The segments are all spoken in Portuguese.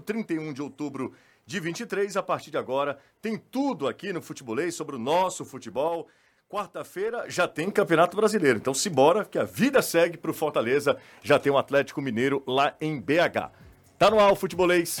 31 de outubro de 23. A partir de agora, tem tudo aqui no Futebolês sobre o nosso futebol. Quarta-feira já tem Campeonato Brasileiro. Então, se bora, que a vida segue para o Fortaleza. Já tem o um Atlético Mineiro lá em BH. Tá no ar o Futebolês.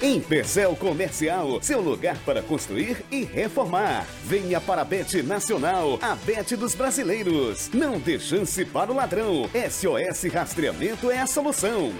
Em Percel Comercial, seu lugar para construir e reformar. Venha para a Bet Nacional, a Bet dos brasileiros. Não dê chance para o ladrão. SOS Rastreamento é a solução.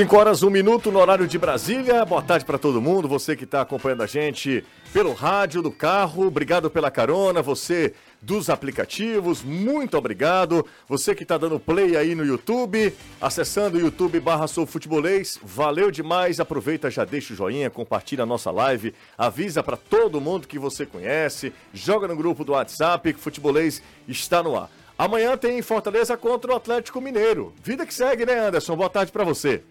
5 horas, 1 um minuto no horário de Brasília. Boa tarde para todo mundo. Você que está acompanhando a gente pelo rádio, do carro. Obrigado pela carona. Você dos aplicativos, muito obrigado. Você que está dando play aí no YouTube, acessando o YouTube barra Sou Futebolês, valeu demais. Aproveita, já deixa o joinha, compartilha a nossa live, avisa para todo mundo que você conhece, joga no grupo do WhatsApp que Futebolês está no ar. Amanhã tem Fortaleza contra o Atlético Mineiro. Vida que segue, né, Anderson? Boa tarde para você.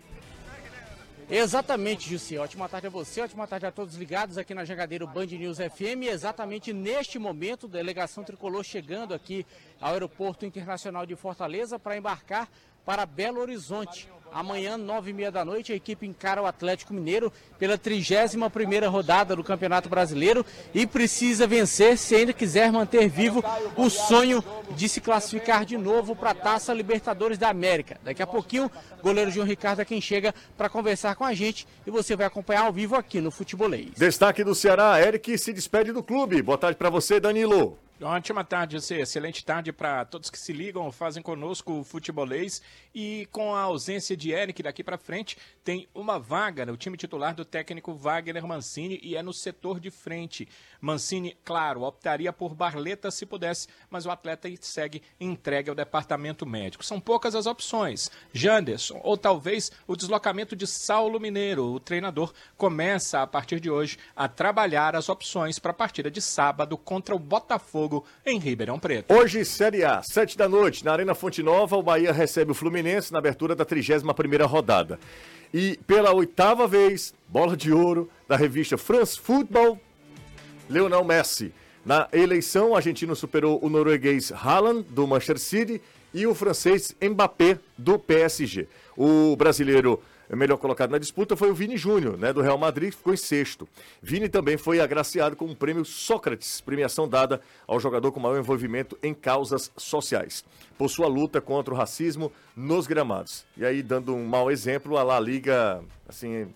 Exatamente, Jussi. Ótima tarde a você, ótima tarde a todos ligados aqui na Jangadeiro Band News FM. Exatamente neste momento, delegação tricolor chegando aqui ao Aeroporto Internacional de Fortaleza para embarcar para Belo Horizonte. Amanhã, nove e meia da noite, a equipe encara o Atlético Mineiro pela 31 primeira rodada do Campeonato Brasileiro e precisa vencer se ainda quiser manter vivo o sonho de se classificar de novo para a Taça Libertadores da América. Daqui a pouquinho, o goleiro João Ricardo é quem chega para conversar com a gente e você vai acompanhar ao vivo aqui no Futebolês. Destaque do Ceará, Eric se despede do clube. Boa tarde para você, Danilo. Ótima tarde, você. Excelente tarde para todos que se ligam, fazem conosco o futebolês. E com a ausência de Eric daqui para frente, tem uma vaga no time titular do técnico Wagner Mancini e é no setor de frente. Mancini, claro, optaria por Barleta se pudesse, mas o atleta segue entregue ao departamento médico. São poucas as opções. Janderson, ou talvez o deslocamento de Saulo Mineiro. O treinador começa a partir de hoje a trabalhar as opções para a partida de sábado contra o Botafogo em Ribeirão Preto. Hoje, Série A, sete da noite, na Arena Fonte Nova, o Bahia recebe o Fluminense na abertura da 31 primeira rodada. E pela oitava vez, bola de ouro da revista France Football Leonel Messi. Na eleição, o argentino superou o norueguês Haaland, do Manchester City, e o francês Mbappé, do PSG. O brasileiro melhor colocado na disputa foi o Vini Júnior, né, do Real Madrid, que ficou em sexto. Vini também foi agraciado com o prêmio Sócrates, premiação dada ao jogador com maior envolvimento em causas sociais, por sua luta contra o racismo nos gramados. E aí, dando um mau exemplo, a La Liga, assim,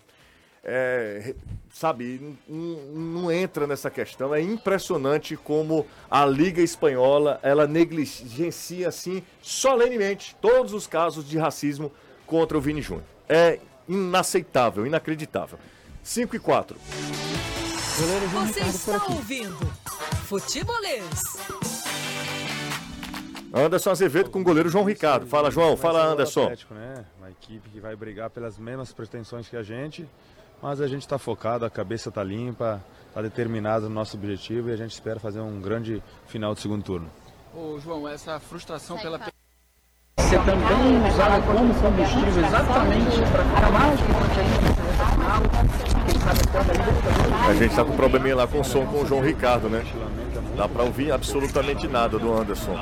é, sabe, não, não, entra nessa questão. É impressionante como a Liga Espanhola ela negligencia assim solenemente todos os casos de racismo contra o Vini Júnior. É inaceitável, inacreditável. 5 e 4. Você está ouvindo Futebolês. Anderson Azevedo com o goleiro João Ricardo. Fala, João. Fala, Anderson. Atlético, né? Uma equipe que vai brigar pelas mesmas pretensões que a gente mas a gente está focado, a cabeça está limpa, está determinado no nosso objetivo e a gente espera fazer um grande final de segundo turno. Ô João, essa frustração pela você também usava como combustível exatamente para ficar mais a gente está com um probleminha lá com o som com o João Ricardo, né? Dá para ouvir absolutamente nada do Anderson.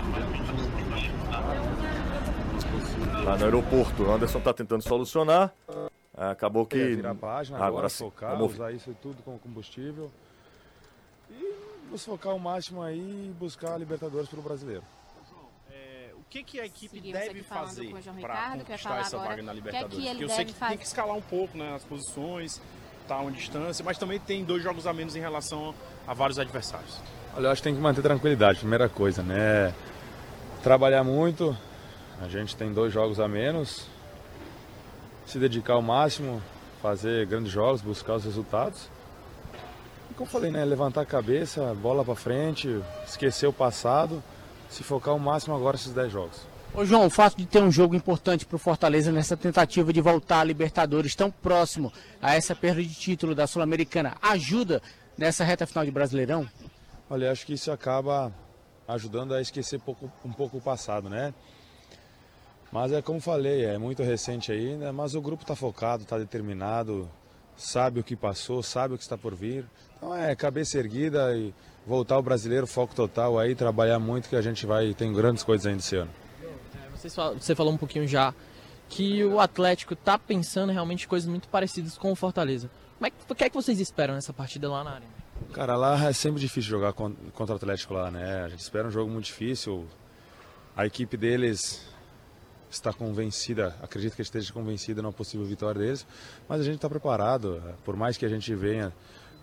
Lá no aeroporto, o Anderson está tentando solucionar. Acabou que. página, agora, agora focar, vamos... usar isso tudo como combustível. E nos focar o máximo aí e buscar a Libertadores para o brasileiro. É, o que, que a equipe Seguimos deve fazer para conquistar essa agora, vaga na Libertadores? Que é que Porque eu sei que fazer? tem que escalar um pouco né, as posições, tá uma distância, mas também tem dois jogos a menos em relação a vários adversários. Olha, eu acho que tem que manter tranquilidade, primeira coisa, né? Trabalhar muito, a gente tem dois jogos a menos, se dedicar ao máximo, fazer grandes jogos, buscar os resultados. E como eu falei, né, levantar a cabeça, bola para frente, esquecer o passado, se focar ao máximo agora esses 10 jogos. Ô João, o fato de ter um jogo importante para o Fortaleza nessa tentativa de voltar à Libertadores tão próximo a essa perda de título da Sul-Americana ajuda nessa reta final de Brasileirão? Olha, acho que isso acaba ajudando a esquecer pouco, um pouco o passado, né? Mas é como falei, é muito recente ainda, mas o grupo está focado, está determinado, sabe o que passou, sabe o que está por vir. Então é cabeça erguida e voltar ao brasileiro, foco total aí, trabalhar muito que a gente vai, tem grandes coisas ainda esse ano. Você falou um pouquinho já que o Atlético está pensando realmente coisas muito parecidas com o Fortaleza. Como é que, o que é que vocês esperam nessa partida lá na área? Cara, lá é sempre difícil jogar contra o Atlético lá, né? A gente espera um jogo muito difícil. A equipe deles está convencida, acredito que esteja convencida na possível vitória deles, mas a gente está preparado. Por mais que a gente venha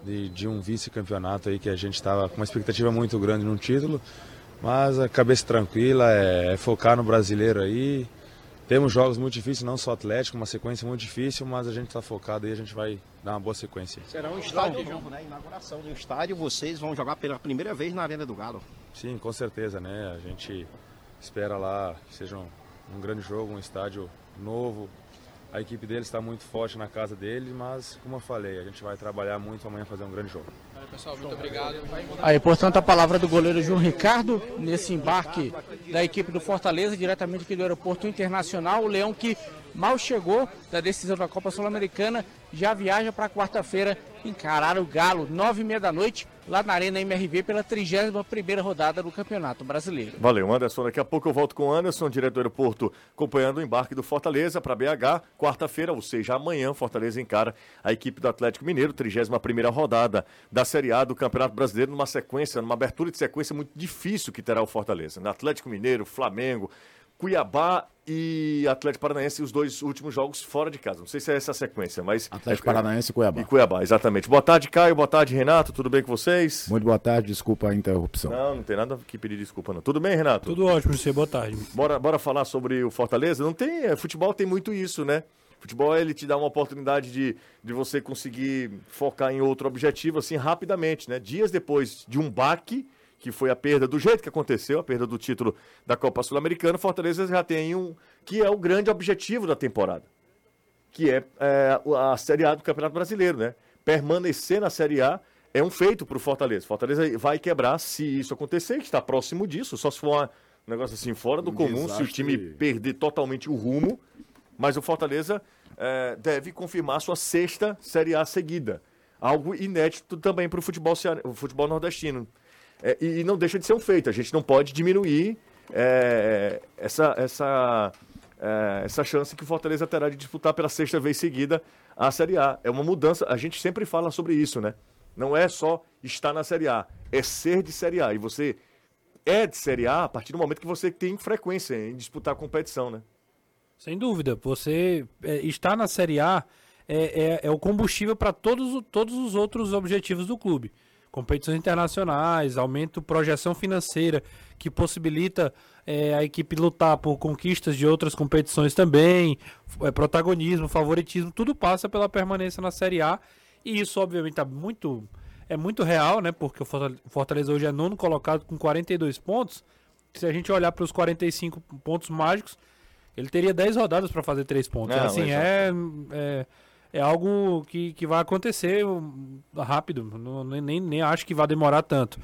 de, de um vice-campeonato aí que a gente estava com uma expectativa muito grande no título, mas a cabeça tranquila, é, é, focar no brasileiro aí. Temos jogos muito difíceis, não só Atlético, uma sequência muito difícil, mas a gente está focado e a gente vai dar uma boa sequência. Será um estádio novo, né? Inauguração do estádio, vocês vão jogar pela primeira vez na Arena do Galo. Sim, com certeza, né? A gente espera lá que seja um, grande jogo, um estádio novo, a equipe dele está muito forte na casa dele, mas como eu falei, a gente vai trabalhar muito amanhã fazer um grande jogo. Pessoal, muito obrigado. Aí, portanto, a palavra do goleiro João Ricardo nesse embarque da equipe do Fortaleza, diretamente aqui do Aeroporto Internacional. O Leão que mal chegou da decisão da Copa Sul-Americana, já viaja para quarta-feira encarar o Galo, nove e meia da noite, lá na Arena MRV, pela 31ª rodada do Campeonato Brasileiro. Valeu, Anderson. Daqui a pouco eu volto com o Anderson, diretor do aeroporto, acompanhando o embarque do Fortaleza para BH. Quarta-feira, ou seja, amanhã, Fortaleza encara a equipe do Atlético Mineiro, 31ª rodada da Série A do Campeonato Brasileiro, numa sequência, numa abertura de sequência muito difícil que terá o Fortaleza. Atlético Mineiro, Flamengo, Cuiabá e Atlético Paranaense, os dois últimos jogos fora de casa. Não sei se é essa a sequência, mas. Atlético é, Paranaense e Cuiabá. E Cuiabá, exatamente. Boa tarde, Caio. Boa tarde, Renato. Tudo bem com vocês? Muito boa tarde, desculpa a interrupção. Não, não tem nada que pedir desculpa, não. Tudo bem, Renato? Tudo ótimo, você. Boa tarde. Bora, bora falar sobre o Fortaleza? Não tem. É, futebol tem muito isso, né? Futebol ele te dá uma oportunidade de, de você conseguir focar em outro objetivo assim rapidamente, né? Dias depois de um baque que foi a perda do jeito que aconteceu, a perda do título da Copa Sul-Americana, Fortaleza já tem um que é o grande objetivo da temporada, que é, é a Série A do Campeonato Brasileiro, né? Permanecer na Série A é um feito para o Fortaleza. Fortaleza vai quebrar se isso acontecer, que está próximo disso, só se for um negócio assim fora do um comum, desastre. se o time perder totalmente o rumo. Mas o Fortaleza é, deve confirmar sua sexta Série A seguida. Algo inédito também para o futebol, futebol nordestino. É, e, não deixa de ser um feito. A gente não pode diminuir é, essa, essa, é, essa chance que o Fortaleza terá de disputar pela sexta vez seguida a Série A. É uma mudança. A gente sempre fala sobre isso, né? Não é só estar na Série A, é ser de Série A. E você é de Série A a partir do momento que você tem frequência em disputar a competição, né? Sem dúvida. Você é, estar na Série A é, é, é o combustível para todos, todos os outros objetivos do clube competições internacionais, aumento projeção financeira que possibilita é, a equipe lutar por conquistas de outras competições também, é, protagonismo, favoritismo, tudo passa pela permanência na Série A e isso obviamente está muito é muito real, né? Porque o Fortaleza hoje é nono colocado com 42 pontos. Se a gente olhar para os 45 pontos mágicos, ele teria 10 rodadas para fazer 3 pontos. Não, assim, é, é é algo que, que vai acontecer rápido. Não, nem, nem acho que vai demorar tanto.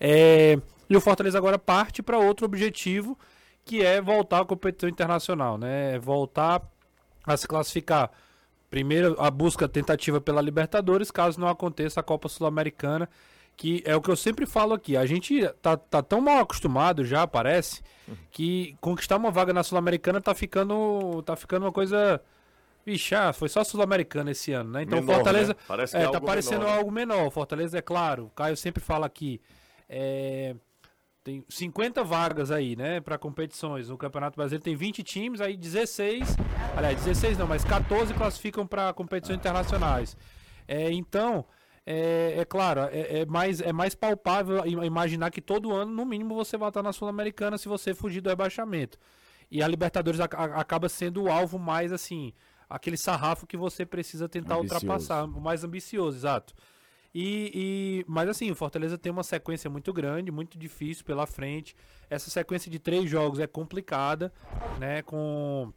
É, e o Fortaleza agora parte para outro objetivo, que é voltar à competição internacional, né? Voltar a se classificar. Primeiro, a busca a tentativa pela Libertadores, caso não aconteça a Copa Sul-Americana, que é o que eu sempre falo aqui. A gente tá, tá tão mal acostumado já, parece, que conquistar uma vaga na Sul-Americana tá ficando, tá ficando uma coisa Vixe, ah, foi só Sul-Americana esse ano, né? Então menor, Fortaleza. Né? Parece é, é tá parecendo menor, né? algo menor. Fortaleza, é claro. O Caio sempre fala aqui. É, tem 50 vagas aí, né, para competições. No Campeonato Brasileiro tem 20 times, aí 16. Aliás, 16 não, mas 14 classificam para competições internacionais. É, então. É, é, claro, é, é, mais, é mais palpável imaginar que todo ano, no mínimo, você vai estar na Sul-Americana se você fugir do rebaixamento. E a Libertadores a, a, acaba sendo o alvo mais assim aquele sarrafo que você precisa tentar ambicioso. ultrapassar, o mais ambicioso, exato. E, e- mas assim, o Fortaleza tem uma sequência muito grande, muito difícil pela frente. Essa sequência de três jogos é complicada, né? Com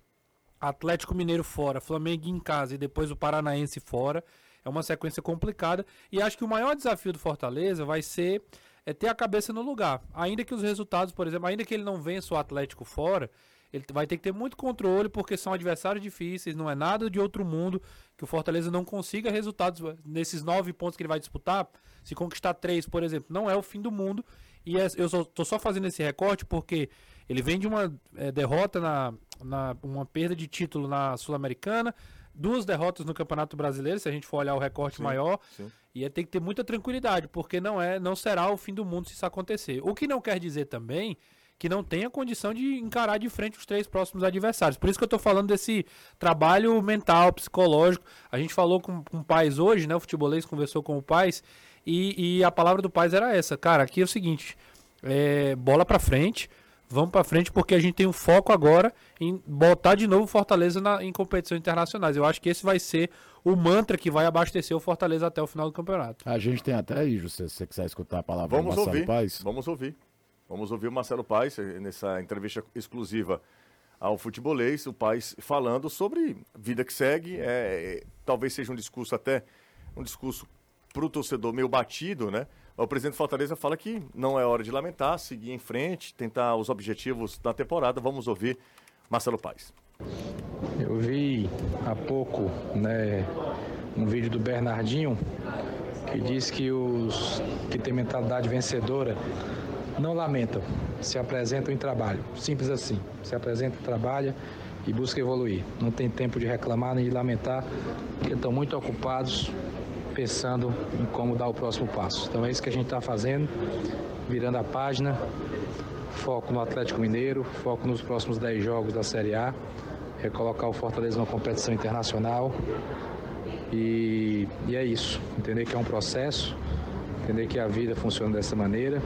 Atlético Mineiro fora, Flamengo em casa e depois o Paranaense fora. É uma sequência complicada. E acho que o maior desafio do Fortaleza vai ser é ter a cabeça no lugar. Ainda que os resultados, por exemplo, ainda que ele não vença o Atlético fora, ele vai ter que ter muito controle, porque são adversários difíceis, não é nada de outro mundo que o Fortaleza não consiga resultados nesses nove pontos que ele vai disputar. Se conquistar três, por exemplo, não é o fim do mundo. E é- eu tô só fazendo esse recorte porque ele vem de uma é, derrota na, na uma perda de título na Sul-Americana, duas derrotas no Campeonato Brasileiro, se a gente for olhar o recorte Sim, maior, sim. e é ter que ter muita tranquilidade, porque não é, não será o fim do mundo se isso acontecer. O que não quer dizer também que não tenha condição de encarar de frente os três próximos adversários. Por isso que eu tô falando desse trabalho mental, psicológico. A gente falou com, com o Paz hoje, né? O futebolês conversou com o Paz e, e a palavra do Paz era essa. Cara, aqui é o seguinte, é, bola pra frente, vamos pra frente porque a gente tem um foco agora em botar de novo o Fortaleza na, em competições internacionais. Eu acho que esse vai ser o mantra que vai abastecer o Fortaleza até o final do campeonato. A gente tem até aí, José, se você quiser escutar a palavra Vamos ouvir. Paes. Vamos ouvir. Vamos ouvir o Marcelo Paes nessa entrevista exclusiva ao futebolês, o Paes falando sobre vida que segue. É, é, talvez seja um discurso até um discurso para o torcedor meio batido, né? O presidente Fortaleza fala que não é hora de lamentar, seguir em frente, tentar os objetivos da temporada. Vamos ouvir Marcelo Paes. Eu vi há pouco né, um vídeo do Bernardinho que diz que os que têm mentalidade vencedora não lamentam, se apresentam em trabalho. Simples assim. Se apresenta, trabalha e busca evoluir. Não tem tempo de reclamar nem de lamentar, porque estão muito ocupados pensando em como dar o próximo passo. Então é isso que a gente está fazendo, virando a página, foco no Atlético Mineiro, foco nos próximos 10 jogos da Série A, recolocar o Fortaleza numa competição internacional. E, e é isso, entender que é um processo, entender que a vida funciona dessa maneira.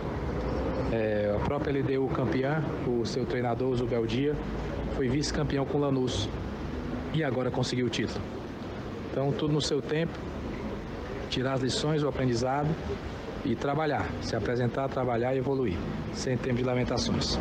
É, a própria LDU campeã, o seu treinador, o Zubeldia, foi vice-campeão com o Lanús e agora conseguiu o título. Então, tudo no seu tempo, tirar as lições, o aprendizado e trabalhar, se apresentar, trabalhar e evoluir, sem tempo de lamentações.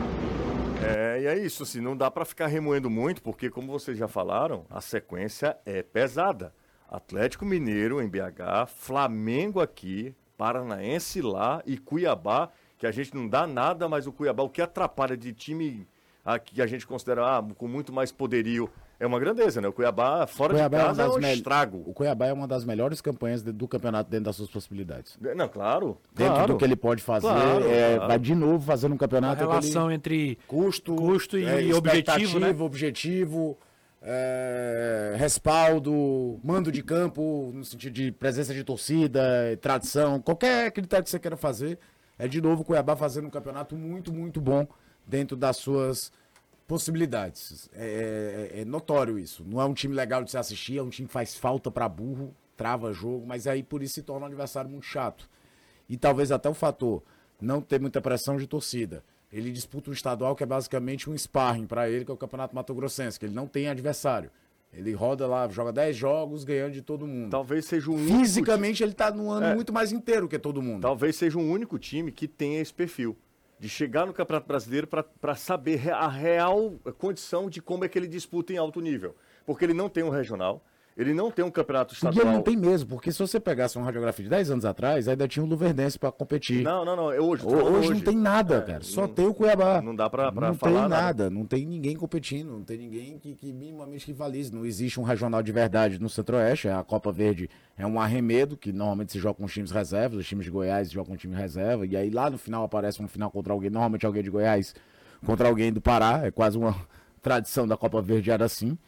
É, e é isso, assim, não dá para ficar remoendo muito, porque como vocês já falaram, a sequência é pesada. Atlético Mineiro em BH, Flamengo aqui, Paranaense lá e Cuiabá, que a gente não dá nada, mas o Cuiabá, o que atrapalha de time aqui que a gente considera ah, com muito mais poderio, é uma grandeza, né? O Cuiabá fora Cuiabá de é casa é, das um mel- estrago. O Cuiabá é uma das melhores campanhas de- do campeonato dentro das suas possibilidades. Não, claro. Dentro claro. do que ele pode fazer, Claro, é, claro. vai de novo fazendo um campeonato. A relação aquele entre custo, custo e, é, e objetivo, né? objetivo, é, respaldo, mando de campo, no sentido de presença de torcida, tradição, qualquer critério que você queira fazer. É de novo o Cuiabá fazendo um campeonato muito, muito bom dentro das suas possibilidades. É, é- é notório isso. Não é um time legal de se assistir, é um time que faz falta pra burro, trava jogo, mas aí por isso se torna um adversário muito chato. E talvez até o fator não ter muita pressão de torcida. Ele disputa um estadual que é basicamente um sparring para ele, que é o Campeonato Mato Grossense, que ele não tem adversário. Ele roda lá, joga 10 jogos, ganhando de todo mundo. Talvez seja o único Fisicamente ele tá num ano É. muito mais inteiro que todo mundo. Talvez seja o único time que tenha esse perfil. De chegar no Campeonato Brasileiro para saber a real condição de como é que ele disputa em alto nível. Porque ele não tem um regional, ele não tem um campeonato estadual. ele não tem mesmo, porque se você pegasse uma radiografia de 10 anos atrás, ainda tinha o Luverdense para competir. Não, não, não. É hoje. tô Ho- falando Hoje, não tem nada, É, cara. Só não- tem o Cuiabá. Não dá pra, pra não falar tem nada. nada, não tem ninguém competindo, não tem ninguém que, que minimamente rivalize. Não existe um regional de verdade no Centro-Oeste. A Copa Verde é um arremedo que normalmente se joga com os times reservas, os times de Goiás jogam com time reserva, e aí lá no final aparece um final contra alguém, normalmente alguém de Goiás contra alguém do Pará. É quase uma tradição da Copa Verde era assim.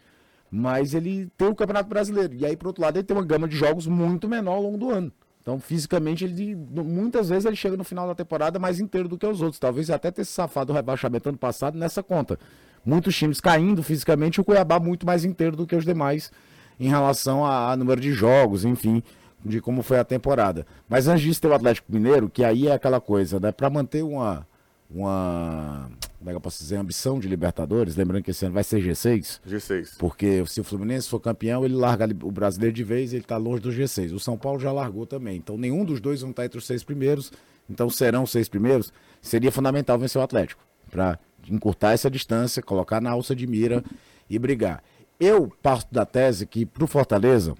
Mas ele tem o Campeonato Brasileiro. E aí, por outro lado, ele tem uma gama de jogos muito menor ao longo do ano. Então, fisicamente, ele muitas vezes ele chega no final da temporada mais inteiro do que os outros. Talvez até ter se safado do rebaixamento ano passado nessa conta. Muitos times caindo fisicamente, o Cuiabá muito mais inteiro do que os demais em relação a, a número de jogos, enfim, de como foi a temporada. Mas antes disso tem o Atlético Mineiro, que aí é aquela coisa, né? Para manter uma, uma como é que eu posso dizer, ambição de Libertadores, lembrando que esse ano vai ser G6. G6. Porque se o Fluminense for campeão, ele larga o brasileiro de vez, ele tá longe do G6. O São Paulo já largou também. Então nenhum dos dois vão estar entre os seis primeiros. Então serão os seis primeiros. Seria fundamental vencer o Atlético. Para encurtar essa distância, colocar na alça de mira e brigar. Eu parto da tese que pro Fortaleza,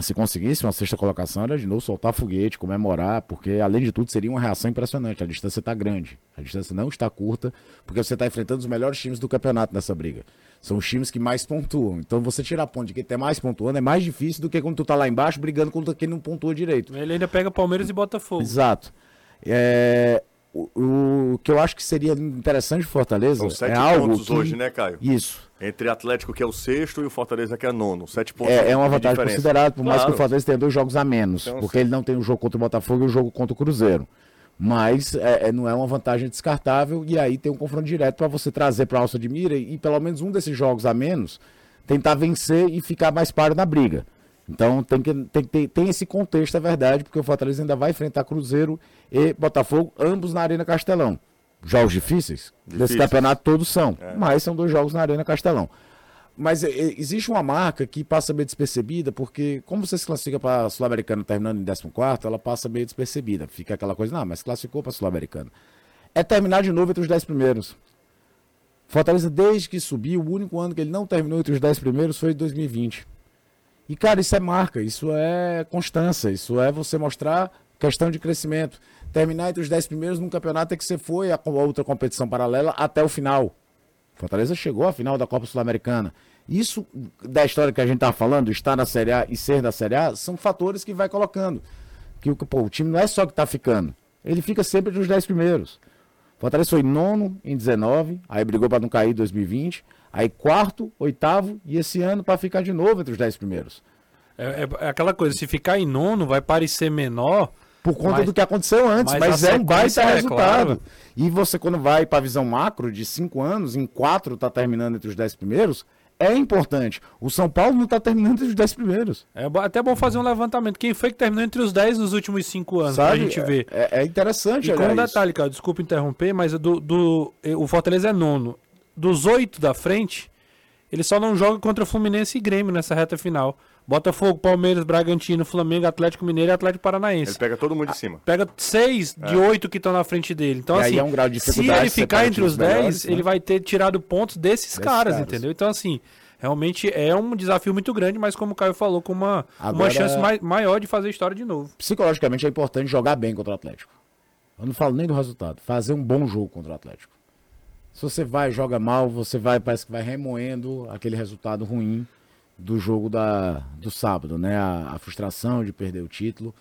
se conseguisse uma sexta colocação, era de novo soltar foguete, comemorar, porque além de tudo seria uma reação impressionante. A distância está grande, a distância não está curta, porque você está enfrentando os melhores times do campeonato nessa briga. São os times que mais pontuam. Então você tirar ponto de quem tem mais pontuando é mais difícil do que quando tu tá lá embaixo brigando contra quem não pontua direito. Ele ainda pega Palmeiras e Botafogo. Exato. É, o, o que eu acho que seria interessante de Fortaleza São sete é algo pontos que- hoje, né, Caio? Isso. Entre Atlético, que é o sexto, e o Fortaleza, que é nono. Sete pontos. É, é uma vantagem considerável, por mais que Claro. o Fortaleza tenha dois jogos a menos. Então, porque ele não tem o jogo contra o Botafogo e o jogo contra o Cruzeiro. Mas é, é, não é uma vantagem descartável. E aí tem um confronto direto para você trazer para a alça de mira e, pelo menos um desses jogos a menos tentar vencer e ficar mais páreo na briga. Então tem que tem, ter- tem esse contexto, é verdade, porque o Fortaleza ainda vai enfrentar Cruzeiro e Botafogo, ambos na Arena Castelão. Jogos difíceis? Desse Difíceis. campeonato todos são, É. mas são dois jogos na Arena Castelão. Mas é, é, existe uma marca que passa meio despercebida, porque como você se classifica para a Sul-Americana terminando em 14, ela passa meio despercebida. Fica aquela coisa, não, mas classificou para a Sul-Americana. É terminar de novo entre os 10 primeiros. Fortaleza, desde que subiu, o único ano que ele não terminou entre os 10 primeiros foi em 2020. E, cara, isso é marca, isso é constância, isso é você mostrar questão de crescimento. Terminar entre os 10 primeiros num campeonato é que você foi a outra competição paralela até o final. Fortaleza chegou à final da Copa Sul-Americana. Isso, da história que a gente tá falando, estar na Série A e ser da Série A, são fatores que vai colocando. Que o, pô, o time não é só que tá ficando, ele fica sempre entre os 10 primeiros. Fortaleza foi nono em 19, aí brigou para não cair em 2020, aí quarto, oitavo e esse ano para ficar de novo entre os 10 primeiros. É, é- é aquela coisa, se ficar em nono, vai parecer menor. Por conta mas- do que aconteceu antes, mas, a é um baita é resultado. claro. E você, quando vai para a visão macro de cinco anos, em quatro tá terminando entre os 10 primeiros, é importante. O São Paulo não tá terminando entre os 10 primeiros. É até bom fazer um levantamento. Quem foi que terminou entre os 10 nos últimos 5 anos, pra Sabe? gente ver. É, é interessante, E com um isso. detalhe, cara, desculpa interromper, mas do, do- o Fortaleza é nono. Dos oito da frente, ele só não joga contra Fluminense e Grêmio nessa reta final. Botafogo, Palmeiras, Bragantino, Flamengo, Atlético Mineiro e Atlético Paranaense. Ele pega todo mundo de cima. Pega seis de É. oito que estão na frente dele. Então, E aí assim, é um grau de se ele ficar entre os times 10, melhores, né? ele vai ter tirado pontos desses, Desses caras, caras. entendeu? Então, assim, realmente é um desafio muito grande, mas como o Caio falou, com uma, uma Agora- chance mai- maior de fazer história de novo. Psicologicamente é importante jogar bem contra o Atlético. Eu não falo nem do resultado, fazer um bom jogo contra o Atlético. Se você vai joga mal, você vai, parece que vai remoendo aquele resultado ruim do jogo da, do sábado, né? A, a frustração de perder o título.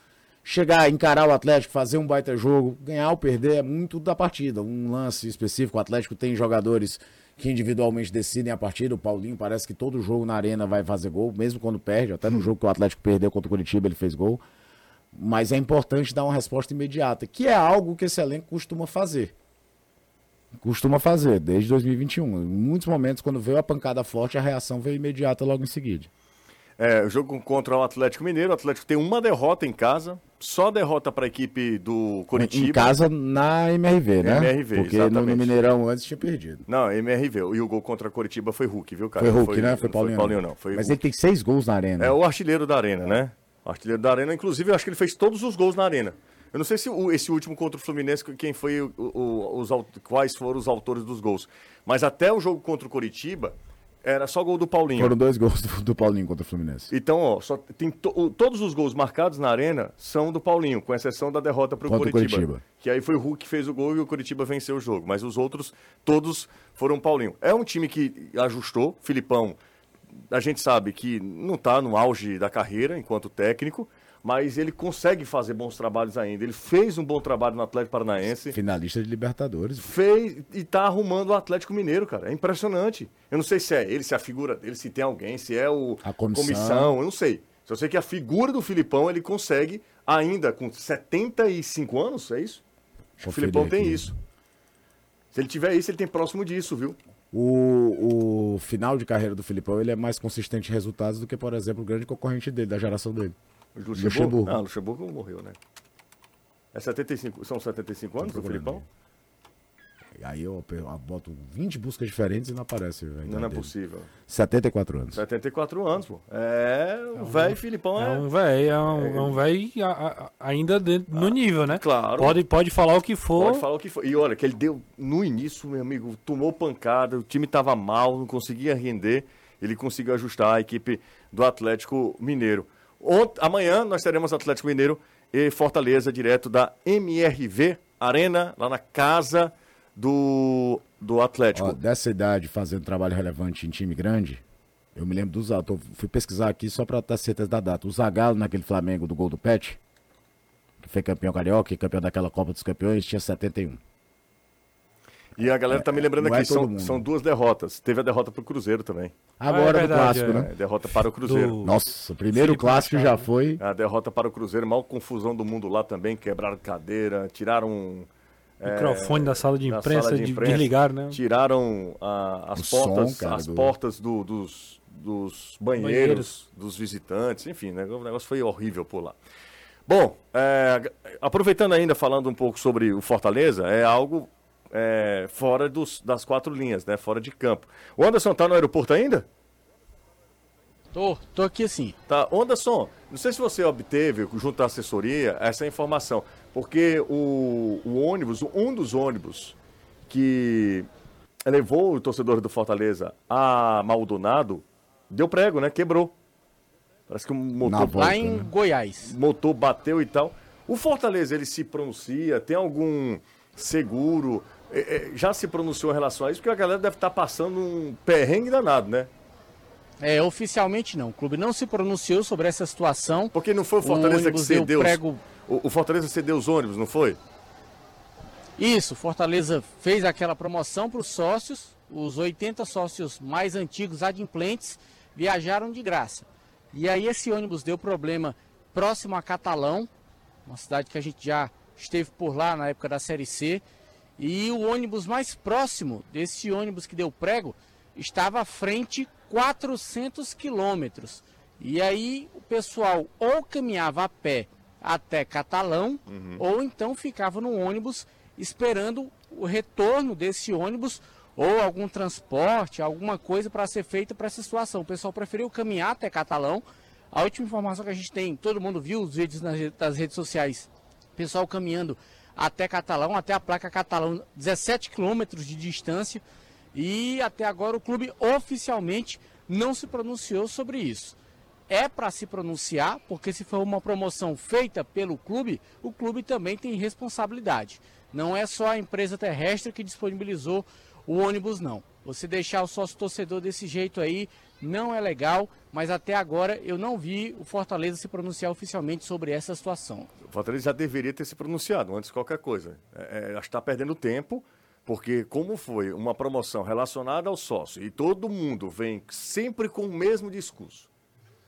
Chegar, encarar o Atlético, fazer um baita jogo, ganhar ou perder é muito da partida. Um lance específico, o Atlético tem jogadores que individualmente decidem a partida. O Paulinho parece que todo jogo na arena vai fazer gol, mesmo quando perde. Até no jogo que o Atlético perdeu contra o Curitiba, ele fez gol. Mas é importante dar uma resposta imediata, que é algo que esse elenco costuma fazer. Costuma fazer, desde 2021. Em muitos momentos, quando veio a pancada forte, a reação veio imediata logo em seguida. É, o jogo contra o Atlético Mineiro. O Atlético tem uma derrota em casa, só derrota para a equipe do Curitiba. Em casa na MRV, né? MRV, Porque no, no exatamente. Mineirão antes tinha perdido. Não, MRV. E o gol contra a Curitiba foi Hulk, viu, cara? Foi Hulk, né? Foi Paulinho. Foi Paulinho, não. Foi Mas Hulk. ele tem seis gols na arena. É o artilheiro da Arena, né? O artilheiro da Arena, inclusive, eu acho que ele fez todos os gols na Arena. Eu não sei se o- esse último contra o Fluminense, quem foi o- o- os, quais foram os autores dos gols. Mas até o jogo contra o Curitiba, era só gol do Paulinho. Foram dois gols do, do Paulinho contra o Fluminense. Então, ó, só tem to- todos os gols marcados na Arena são do Paulinho, com exceção da derrota para o Curitiba. Que aí foi o Hulk que fez o gol e o Curitiba venceu o jogo. Mas os outros, todos foram Paulinho. É um time que ajustou. Filipão, a gente sabe que não está no auge da carreira enquanto técnico, mas ele consegue fazer bons trabalhos ainda. Ele fez um bom trabalho no Atlético Paranaense. Finalista de Libertadores. Fez e tá arrumando o Atlético Mineiro, cara. É impressionante. Eu não sei se é ele, se é a figura dele, se tem alguém, se é o A comissão. eu não sei. Só sei que a figura do Filipão ele consegue ainda com 75 anos, é isso? O Filipão tem aqui. isso. Se ele tiver isso, ele tem próximo disso, viu? O, o final de carreira do Filipão ele é mais consistente em resultados do que, por exemplo, o grande concorrente dele, da geração dele. O Luxemburgo? Luxemburgo. Ah, Luxemburgo morreu, né? É 75, são 75 anos procurando Filipão? Aí eu, eu boto 20 buscas diferentes e não aparece. Não, não é dele. possível. 74 anos. 74 anos, pô. É, o velho Filipão é. É um velho, é um, é um velho ainda dentro- no nível, né? Claro. Pode, pode falar o que for. Pode falar o que for. E olha, que ele deu no início, meu amigo, tomou pancada, o time tava mal, não conseguia render. Ele conseguiu ajustar a equipe do Atlético Mineiro. Ont- amanhã nós teremos Atlético Mineiro e Fortaleza, direto da MRV Arena, lá na casa do, do Atlético. Ó, dessa idade, fazendo trabalho relevante em time grande, eu me lembro do Zagallo. tô- Fui pesquisar aqui só pra ter certeza da data. O Zagallo, naquele Flamengo do gol do Pet, que foi campeão carioca e campeão daquela Copa dos Campeões, tinha 71. E a galera tá me lembrando é aqui, todo são, são duas derrotas. Teve a derrota pro Cruzeiro também. Agora é do verdade, clássico, é. né? É, derrota para o Cruzeiro. Do- Nossa, o primeiro Felipe clássico Machado, já foi. A derrota para o Cruzeiro, maior confusão do mundo lá também, quebraram cadeira, tiraram é, Microfone da sala de imprensa, sala de de- imprensa, desligaram, né? Tiraram ah, as O som, portas, cara, as do- portas do- dos, dos banheiros, Banheiros. dos visitantes, enfim, né, o negócio foi horrível por lá. Bom, é, aproveitando ainda, falando um pouco sobre o Fortaleza, é algo é, fora dos- das quatro linhas, né? Fora de campo. O Anderson tá no aeroporto ainda? Tô, tô aqui sim. Tá, Anderson, não sei se você obteve, junto à assessoria, essa informação, porque o, o ônibus, um dos ônibus que levou o torcedor do Fortaleza a Maldonado, deu prego, né? Quebrou. Parece que o motor, volta, Lá em né? Goiás. motor bateu e tal. O Fortaleza, ele se pronuncia, tem algum seguro, já se pronunciou em relação a isso, porque a galera deve estar passando um perrengue danado, né? É, oficialmente não. O clube não se pronunciou sobre essa situação. Porque não foi o Fortaleza que ônibus deu cedeu prego O, o Fortaleza cedeu os ônibus, não foi? Isso, Fortaleza fez aquela promoção para os sócios, os 80 sócios mais antigos adimplentes viajaram de graça. E aí esse ônibus deu problema próximo a Catalão, uma cidade que a gente já esteve por lá na época da Série C, e o ônibus mais próximo desse ônibus que deu prego estava à frente 400 quilômetros. E aí o pessoal ou caminhava a pé até Catalão, ou então ficava no ônibus esperando o retorno desse ônibus ou algum transporte, alguma coisa para ser feita para essa situação. O pessoal preferiu caminhar até Catalão. A última informação que a gente tem, todo mundo viu os vídeos nas, das redes sociais, pessoal caminhando até Catalão, até a placa Catalão, 17 quilômetros de distância. E até agora o clube oficialmente não se pronunciou sobre isso é para se pronunciar, porque se for uma promoção feita pelo clube, o clube também tem responsabilidade. Não é só a empresa terrestre que disponibilizou o ônibus, não. Você deixar o sócio torcedor desse jeito aí não é legal, mas até agora eu não vi o Fortaleza se pronunciar oficialmente sobre essa situação. O Fortaleza já deveria ter se pronunciado antes de qualquer coisa. É, é, acho que está perdendo tempo, porque como foi uma promoção relacionada ao sócio e todo mundo vem sempre com o mesmo discurso.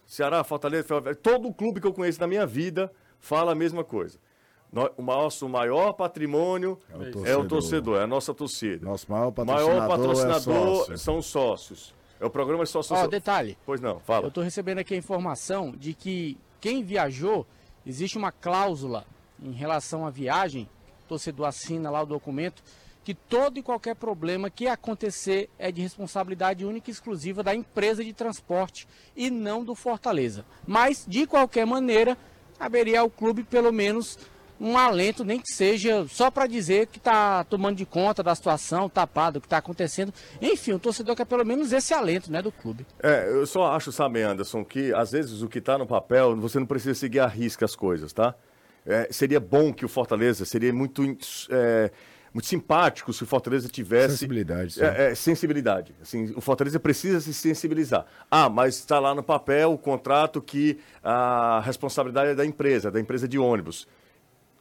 Ceará, Fortaleza, todo clube que eu conheço na minha vida fala a mesma coisa. O nosso maior patrimônio é o torcedor, torcedor. é, a nossa torcida. Nosso maior O patrocinador, maior patrocinador é sócio. são os sócios. É o programa de sócios. Ó, detalhe. Pois não, fala. Eu estou recebendo aqui a informação de que quem viajou, existe uma cláusula em relação à viagem, o torcedor assina lá o documento, que todo e qualquer problema que acontecer é de responsabilidade única e exclusiva da empresa de transporte e não do Fortaleza. Mas, de qualquer maneira, haveria ao clube pelo menos um alento, nem que seja só para dizer que está tomando de conta da situação, tapado, o que está acontecendo. Enfim, o torcedor quer pelo menos esse alento né, do clube. É, eu só acho, sabe, Anderson, que às vezes o que está no papel, você não precisa seguir a risca as coisas, tá? É, seria bom que o Fortaleza, seria muito, é, muito simpático se o Fortaleza tivesse... Sensibilidade, sim. É, é, sensibilidade. Assim, o Fortaleza precisa se sensibilizar. Ah, mas está lá no papel o contrato que a responsabilidade é da empresa, da empresa de ônibus.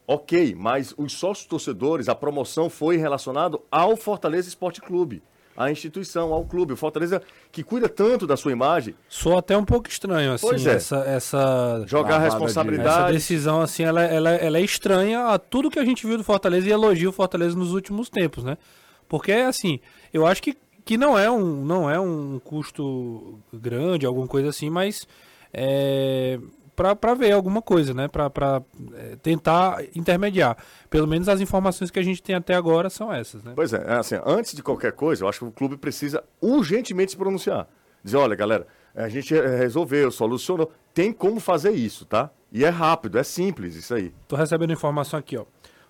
Ok, mas os sócios torcedores, a promoção foi relacionada ao Fortaleza Esporte Clube, à instituição, ao clube. O Fortaleza que cuida tanto da sua imagem. Soa até um pouco estranho, assim, Pois é. essa, essa... Jogar a de- responsabilidade. Essa decisão, assim, ela, ela, ela é estranha a tudo que a gente viu do Fortaleza e elogia o Fortaleza nos últimos tempos, né? Porque, assim, eu acho que, que não, é um, não é um custo grande, alguma coisa assim, mas é, para ver alguma coisa, né? Para é, tentar intermediar. Pelo menos as informações que a gente tem até agora são essas, né? Pois é, é assim, antes de qualquer coisa, eu acho que o clube precisa urgentemente se pronunciar. Dizer, olha, galera, a gente resolveu, solucionou. Tem como fazer isso, tá? E é rápido, é simples isso aí. Tô recebendo informação aqui, ó.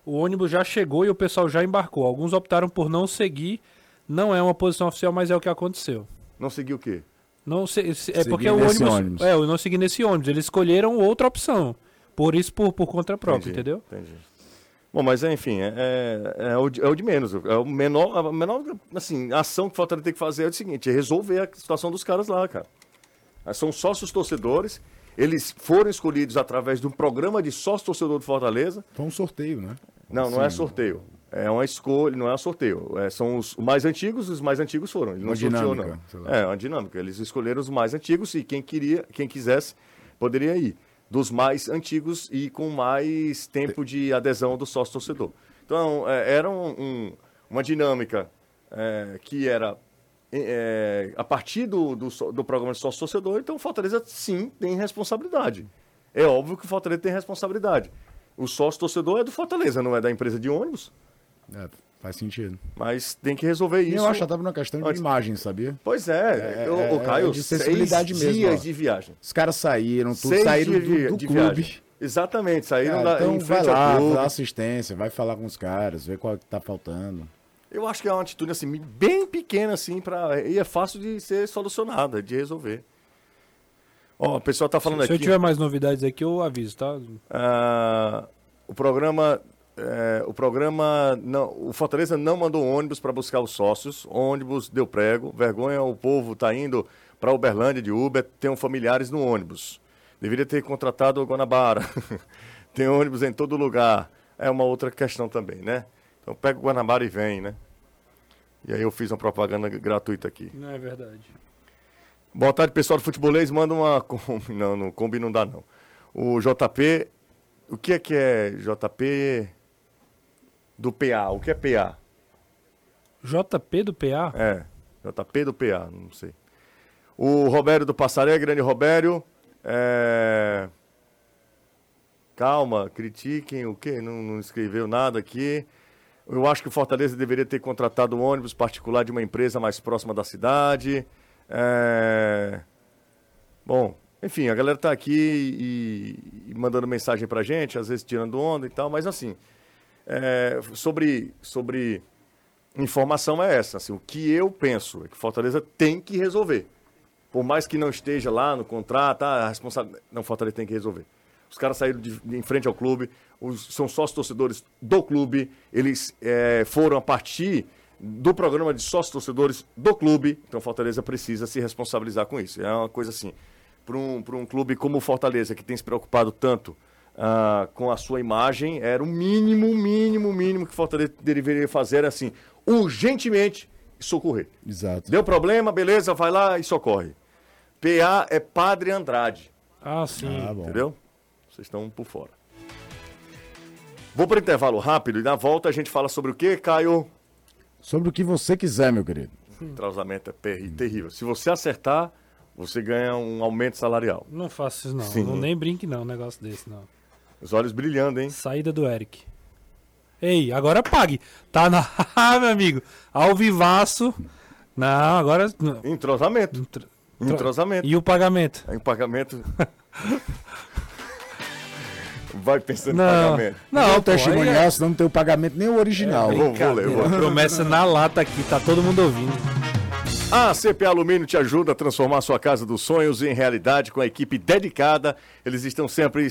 O ônibus já chegou e o pessoal já embarcou. Alguns optaram por não seguir. Não é uma posição oficial, mas é o que aconteceu. Não seguir o quê? Não se, se- é porque o ônibus, ônibus. É, eu não segui nesse ônibus. Eles escolheram outra opção. Por isso, por, por conta própria, Entendi, entendeu? Entendi. Bom, mas enfim, é, é, é o, de- é o de menos. É o menor, a menor assim, ação que o Fortaleza tem que fazer é o seguinte: é resolver a situação dos caras lá, cara. São sócios torcedores. Eles foram escolhidos através de um programa de sócio torcedor do Fortaleza. Foi um sorteio, né? Não, não é Sim. sorteio. É uma escolha, não é um sorteio. É, são os mais antigos, os mais antigos foram. Ele não Uma sorteou, dinâmica, não. É, uma dinâmica. Eles escolheram os mais antigos e quem queria, quem quisesse, poderia ir. Dos mais antigos e com mais tempo de adesão do sócio torcedor. Então, é, era um- um- uma dinâmica é, que era é, a partir do, do, do programa de sócio torcedor, então o Fortaleza sim tem responsabilidade. É óbvio que o Fortaleza tem responsabilidade. O sócio torcedor é do Fortaleza, não é da empresa de ônibus. É, faz sentido. Mas tem que resolver isso. eu acho que tava uma questão de antes- imagem, sabia? Pois é, o, o é Caio, de sensibilidade seis mesmo, dias ó. de viagem. Os caras saíram, tudo Seis saíram dias do, de- do de clube. viagem. Exatamente, saíram Cara, da, então em vai lá, ao clube. dá assistência, vai falar com os caras, ver qual que tá faltando. Eu acho que é uma atitude assim, bem pequena, assim, pra, e é fácil de ser solucionada, de resolver. Ó, o pessoal tá falando Se eu aqui. tiver mais novidades aqui, eu aviso, tá? Ah, o programa. É, o programa. Não, o Fortaleza não mandou ônibus para buscar os sócios. Ônibus deu prego. Vergonha, o povo tá indo para Uberlândia de Uber, tem familiares no ônibus. Deveria ter contratado o Guanabara. tem ônibus em todo lugar. É uma outra questão também, né? Então pega o Guanabara e vem, né? E aí eu fiz uma propaganda gratuita aqui. Não é verdade. Boa tarde, pessoal do Futebolês. Manda uma. Kombi. Não, não, Kombi não dá, não. O JP. O que é que é JP do PA? O que é PA? JP do PA? É, JP do PA, não sei. O Robério do Passaré, grande Robério. É... Calma, critiquem o quê? Não, não escreveu nada aqui. Eu acho que o Fortaleza deveria ter contratado um ônibus particular de uma empresa mais próxima da cidade. É... Bom, enfim, a galera tá aqui e, e mandando mensagem pra gente, às vezes tirando onda e tal, mas assim, é, sobre, sobre informação é essa. Assim, o que eu penso é que Fortaleza tem que resolver. Por mais que não esteja lá no contrato, ah, a responsabilidade. Não, Fortaleza tem que resolver. Os caras saíram de, de em frente ao clube, os, são sócios torcedores do clube, eles é, foram a partir do programa de sócios torcedores do clube, então Fortaleza precisa se responsabilizar com isso. É uma coisa assim, para um, um clube como Fortaleza, que tem se preocupado tanto ah, com a sua imagem, era o mínimo, mínimo, mínimo que Fortaleza deveria fazer, era assim, urgentemente socorrer. Exato. Deu problema, beleza, vai lá e socorre. PA é Padre Andrade. Ah, sim. Ah, bom. Entendeu? Vocês estão por fora. Vou para o intervalo rápido e na volta a gente fala sobre o que, Caio? Sobre o que você quiser, meu querido. Entrosamento é terrível. Se você acertar, você ganha um aumento salarial. Não faço isso, não. Sim. Não nem brinque, não, um negócio desse, não. Os olhos brilhando, hein? Saída do Eric. Ei, agora pague. Tá na. Ah, meu amigo. Ao vivaço. Não, agora. Entrosamento. Entro- Entrosamento. E o pagamento? Em pagamento. Vai pensando Não. em pagamento. Não, Não, aí é- senão não tem o pagamento nem o original. Vou, vou ler, vou. Promessa na lata aqui, tá todo mundo ouvindo. A CP Alumínio te ajuda a transformar sua casa dos sonhos em realidade com a equipe dedicada. Eles estão sempre,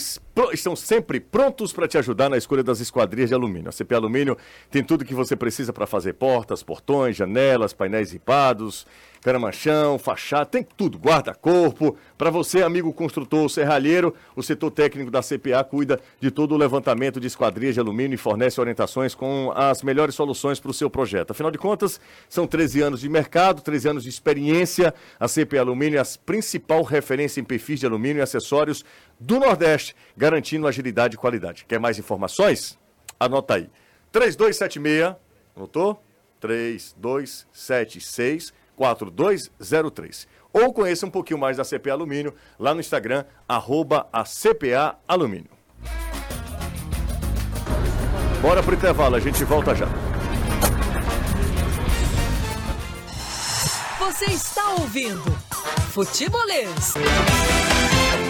estão sempre prontos para te ajudar na escolha das esquadrias de alumínio. A CP Alumínio tem tudo que você precisa para fazer portas, portões, janelas, painéis ripados, caramanchão, fachada, tem tudo, guarda-corpo. Para você, amigo construtor serralheiro, o setor técnico da CPA cuida de todo o levantamento de esquadrias de alumínio e fornece orientações com as melhores soluções para o seu projeto. Afinal de contas, são 13 anos de mercado, 13 anos de experiência. A CPA Alumínio é a principal referência em perfis de alumínio e acessórios do Nordeste, garantindo agilidade e qualidade. Quer mais informações? Anota aí. 3276, anotou? 3276 4203. ou conheça um pouquinho mais da CPA Alumínio lá no Instagram, arroba a CPA Alumínio. Bora pro intervalo, a gente volta já. Você está ouvindo Futebolês.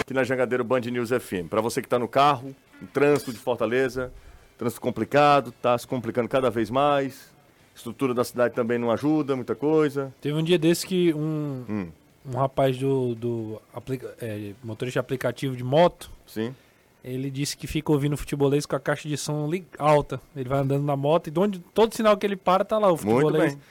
Aqui na Jangadeiro Band News FM. Para você que está no carro, no trânsito de Fortaleza, trânsito complicado, está se complicando cada vez mais. Estrutura da cidade também não ajuda, muita coisa. Teve um dia desse que um, Hum. um rapaz do, do aplica- é, motorista de aplicativo de moto, Sim. ele disse que fica ouvindo futebolês com a caixa de som alta. Ele vai andando na moto e de onde, todo sinal que ele para tá lá o Muito futebolês. bem.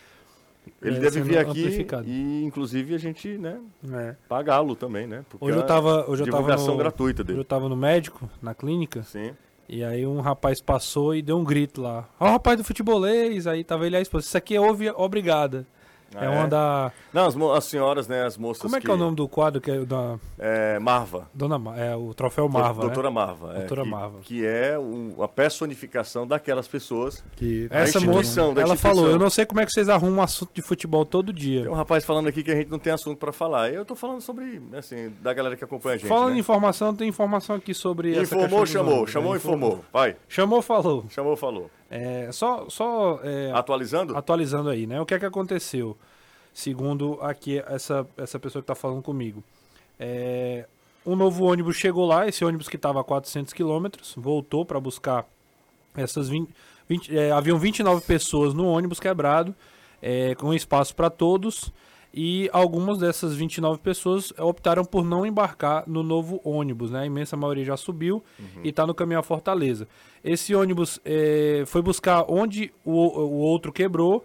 Ele É, deve vir aqui e, inclusive, a gente, né, É. pagá-lo também, né? Porque Hoje eu tava, hoje eu tava no, gratuita Hoje dele. eu tava no médico, na clínica. Sim. E aí um rapaz passou e deu um grito lá. Ó, o rapaz do futebolês, aí tava ele e a esposa. Isso aqui é obrigada. Ah, é uma da. Não, as, mo- as senhoras, né, as moças Como é que, é o nome do quadro que é o da É Marva. Dona Ma- é o troféu Marva, Doutora né? Marva. é, Doutora que, Marva. Que é o- a personificação daquelas pessoas. Que da Essa moça, ela falou, eu não sei como é que vocês arrumam um assunto de futebol todo dia. Tem um rapaz falando aqui que a gente não tem assunto pra falar. Eu tô falando sobre, assim, da galera que acompanha a gente. Falando né? em informação, tem informação aqui sobre essa Informou, chamou. Chamou, né? informou. Vai. Chamou, falou. Chamou, falou. É, só só é, Atualizando? atualizando aí, né? O que é que aconteceu? Segundo aqui essa, essa pessoa que está falando comigo. É, um novo ônibus chegou lá, esse ônibus que estava a 400 quilômetros, voltou para buscar essas 20... 20 é, haviam 29 pessoas no ônibus quebrado, é, com espaço para todos, e algumas dessas 29 pessoas optaram por não embarcar no novo ônibus, né? A imensa maioria já subiu e está no caminho a Fortaleza. Esse ônibus é, foi buscar onde o, o outro quebrou,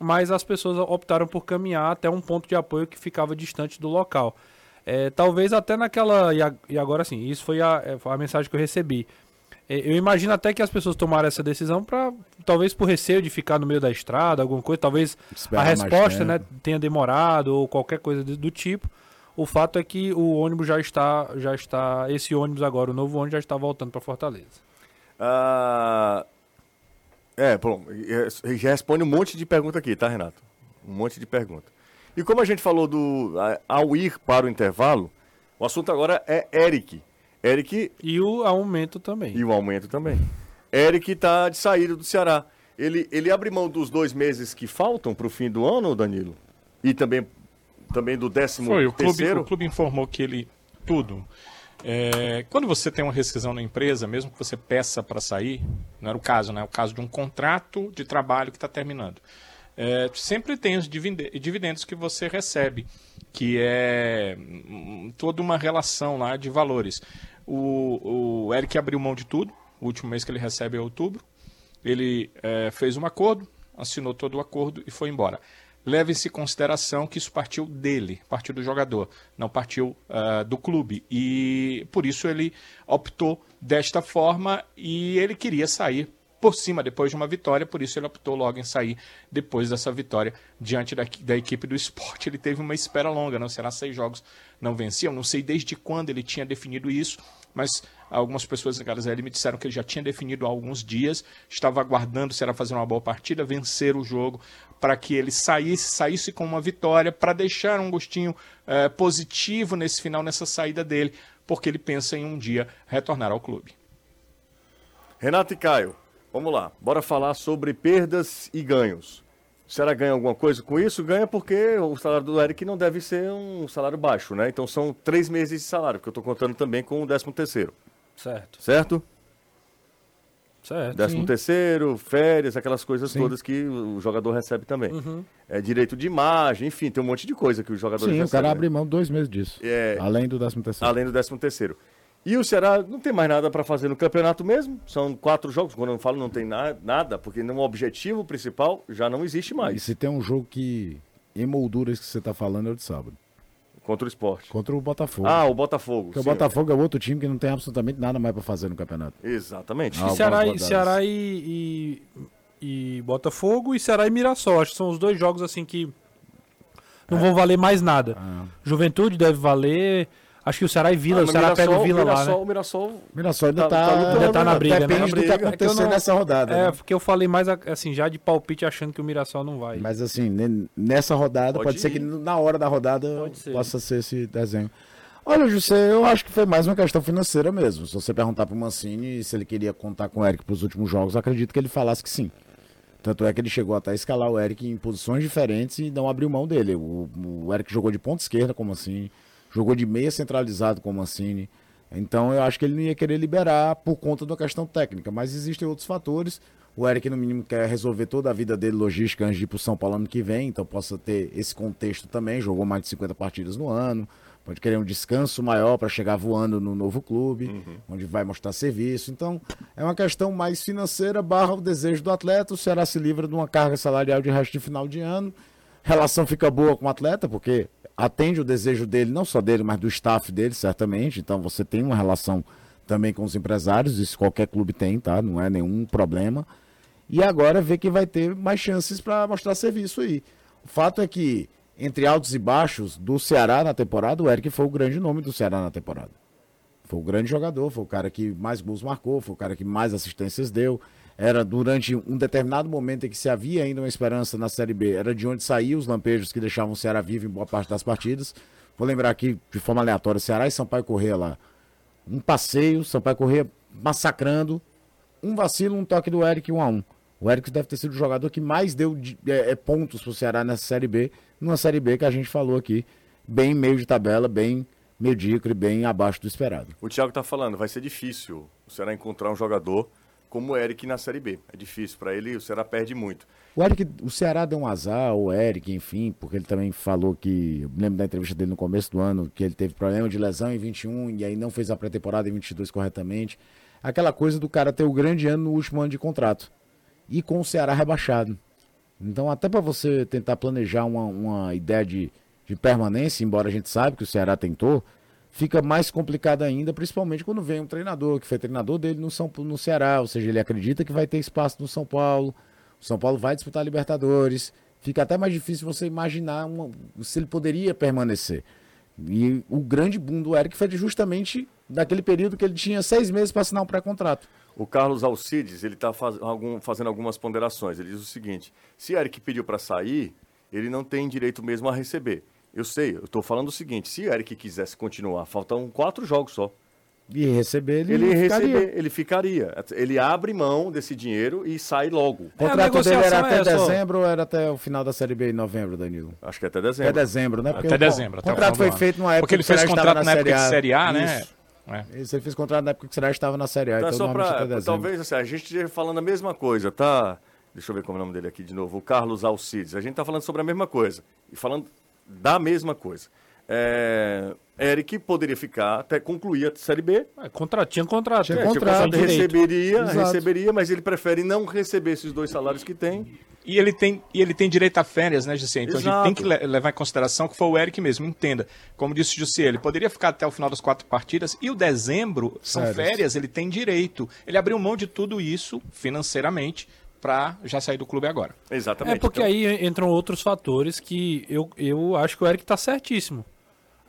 mas as pessoas optaram por caminhar até um ponto de apoio que ficava distante do local. É, talvez até naquela. E, agora sim, isso foi a, a mensagem que eu recebi. É, eu imagino até que as pessoas tomaram essa decisão para talvez por receio de ficar no meio da estrada, alguma coisa, talvez Esperar a resposta né, tenha demorado ou qualquer coisa do, tipo. O fato é que o ônibus já está, já está, esse ônibus agora, o novo ônibus já está voltando para Fortaleza. Ah, é, bom, já responde um monte de pergunta aqui, tá, Renato? Um monte de pergunta. E como a gente falou do ao ir para o intervalo, o assunto agora é Eric. Eric E o aumento também. e o aumento também. Eric tá de saída do Ceará. Ele, ele abre mão dos dois meses que faltam para o fim do ano, Danilo? E também, também do décimo Foi, o clube, terceiro? o clube informou que ele. Tudo. É, quando você tem uma rescisão na empresa, mesmo que você peça para sair, não era o caso, né? É o caso de um contrato de trabalho que está terminando. É, sempre tem os divide- dividendos que você recebe, que é hum, toda uma relação lá de valores. O, o Eric abriu mão de tudo, o último mês que ele recebe é outubro. Ele é, fez um acordo, assinou todo o acordo e foi embora. Leve-se em consideração que isso partiu dele, partiu do jogador, não partiu ah, do clube. E por isso ele optou desta forma e ele queria sair por cima depois de uma vitória, por isso ele optou logo em sair depois dessa vitória diante da, da equipe do esporte. Ele teve uma espera longa, não será seis jogos, não venciam. Não sei desde quando ele tinha definido isso, mas algumas pessoas da Gazelle me disseram que ele já tinha definido há alguns dias, estava aguardando se era fazer uma boa partida, vencer o jogo, para que ele saísse, saísse com uma vitória, para deixar um gostinho eh, positivo nesse final, nessa saída dele, porque ele pensa em um dia retornar ao clube. Renato e Caio, vamos lá. Bora falar sobre perdas e ganhos. O Ceará ganha alguma coisa com isso? Ganha porque o salário do Eric não deve ser um salário baixo, né? Então são três meses de salário, que eu estou contando também com o décimo terceiro, Certo. certo? Certo. Décimo sim. terceiro, férias, aquelas coisas Sim. todas que o jogador recebe também. Uhum. É direito de imagem, enfim, tem um monte de coisa que os jogadores Sim, o recebem. cara abre mão dois meses disso. É, Além do décimo terceiro. além do décimo terceiro. E o Ceará não tem mais nada para fazer no campeonato mesmo. São quatro jogos. Quando eu falo não tem na- nada, porque no objetivo principal já não existe E mais. se tem um jogo que, em molduras que você tá falando, é o de sábado. Contra o esporte. Contra o Botafogo. Ah, o Botafogo. Porque o sim. Botafogo é outro time que não tem absolutamente nada mais pra fazer no campeonato. Exatamente. Ah, E Ceará, e, rodadas. Ceará e, e, e Botafogo e Ceará e Mirassol. Acho que são os dois jogos assim que não vão valer mais nada. Ah, Juventude deve valer. Acho que o Ceará e Vila, Ah, o Ceará pega o Vila lá, Mirassol, né? O Mirassol, Mirassol ainda Tá- tá, tá lutando, Ainda tá na né? briga, né? Depende Na do que briga. É não- nessa rodada. É, né? porque eu falei mais assim, já de palpite achando que o Mirassol não vai. Mas assim, ne- nessa rodada, Pode pode, ser que na hora da rodada ser. possa ser esse desenho. Olha, José, eu acho que foi mais uma questão financeira mesmo. Se você perguntar pro Mancini se ele queria contar com o Eric pros últimos jogos, acredito que ele falasse que sim. Tanto é que ele chegou até a escalar o Eric em posições diferentes e não abriu mão dele. O, o Eric jogou de ponta esquerda como assim, jogou de meia centralizado como Mancini. Então eu acho que ele não ia querer liberar por conta da questão técnica, mas existem outros fatores. O Eric, no mínimo, quer resolver toda a vida dele logística antes de ir pro São Paulo ano que vem, então possa ter esse contexto também. Jogou mais de 50 partidas no ano, pode querer um descanso maior para chegar voando no novo clube, onde vai mostrar serviço. Então é uma questão mais financeira barra o desejo do atleta. O Ceará se livra de uma carga salarial de resto de final de ano. Relação fica boa com o atleta, porque atende o desejo dele, não só dele, mas do staff dele, certamente. Então você tem uma relação também com os empresários, isso qualquer clube tem, tá? Não é nenhum problema. E agora vê que vai ter mais chances para mostrar serviço aí. O fato é que, entre altos e baixos do Ceará na temporada, o Eric foi o grande nome do Ceará na temporada. Foi o grande jogador, foi o cara que mais gols marcou, foi o cara que mais assistências deu. Era durante um determinado momento em que se havia ainda uma esperança na Série B, era de onde saíam os lampejos que deixavam o Ceará vivo em boa parte das partidas. Vou lembrar aqui, de forma aleatória, Ceará e Sampaio Corrêa lá. Um passeio, Sampaio Corrêa massacrando, um vacilo, um toque do Eric, um a um. O Eric deve ter sido o jogador que mais deu de- é, é, pontos pro Ceará nessa Série B, numa Série B que a gente falou aqui, bem meio de tabela, bem medíocre, bem abaixo do esperado. o Thiago tá falando, vai ser difícil o Ceará encontrar um jogador como o Eric na Série B. É difícil para ele, o Ceará perde muito. O Eric, o Ceará deu um azar, o Eric, enfim, porque ele também falou que, lembro da entrevista dele no começo do ano, que ele teve problema de lesão em 21 e aí não fez a pré-temporada em 22 corretamente. Aquela coisa do cara ter o grande ano no último ano de contrato. E com o Ceará rebaixado. Então, até para você tentar planejar uma, uma ideia de, de permanência, embora a gente saiba que o Ceará tentou, fica mais complicado ainda, principalmente quando vem um treinador, que foi treinador dele no, São, no Ceará, ou seja, ele acredita que vai ter espaço no São Paulo, o São Paulo vai disputar Libertadores, fica até mais difícil você imaginar uma- se ele poderia permanecer. E o grande boom do Eric foi justamente daquele período que ele tinha seis meses para assinar um pré-contrato. O Carlos Alcides, ele está fazendo algumas ponderações. Ele diz o seguinte: se Eric pediu para sair, ele não tem direito mesmo a receber. Eu sei, eu estou falando o seguinte: se Eric quisesse continuar, faltam quatro jogos só. E receber ele, Ele ia ficaria. receber, ele ficaria. Ele abre mão desse dinheiro e sai logo. O contrato dele era até é só- dezembro ou era até o final da Série B em novembro, Danilo? Acho que até dezembro. Até dezembro, né? Até o dezembro, O até o contrato foi feito numa época Porque ele que o fez contrato estava na época de. Série A, né? Isso. É. Ele fez contrato na época que o Ceará estava na Série A. Então, Então, só dezembro. Talvez assim, a gente esteja falando a mesma coisa, tá? Deixa eu ver como é o nome dele aqui de novo. O Carlos Alcides. A gente está falando sobre a mesma coisa. E falando da mesma coisa. É, Eric poderia ficar até concluir a Série B. É, contra, tinha contrato. Tinha É, contrato. Direito. receberia, Exato. receberia, mas ele prefere não receber esses dois salários que tem. E ele tem, e ele tem direito a férias, né, José? Então a Exato. gente tem que le- levar em consideração que foi o Eric mesmo, entenda. Como disse o José, ele poderia ficar até o final das quatro partidas e o dezembro são Férias. férias, ele tem direito. Ele abriu mão de tudo isso financeiramente para já sair do clube agora. Exatamente. É porque Então, aí entram outros fatores que eu, eu acho que o Eric tá certíssimo.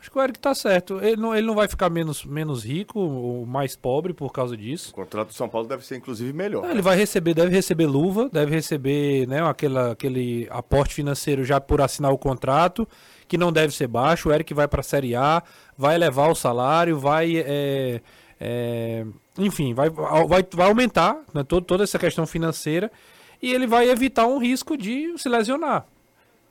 Acho que o Eric tá certo. Ele não, ele não vai ficar menos, menos rico ou mais pobre por causa disso. O contrato do São Paulo deve ser, inclusive, melhor. Ele vai receber, deve receber luva, deve receber né, aquela, aquele aporte financeiro já por assinar o contrato, que não deve ser baixo. O Eric vai para a Série A, vai elevar o salário, vai. é, é, enfim, vai, vai, vai aumentar né, todo, toda essa questão financeira e ele vai evitar um risco de se lesionar.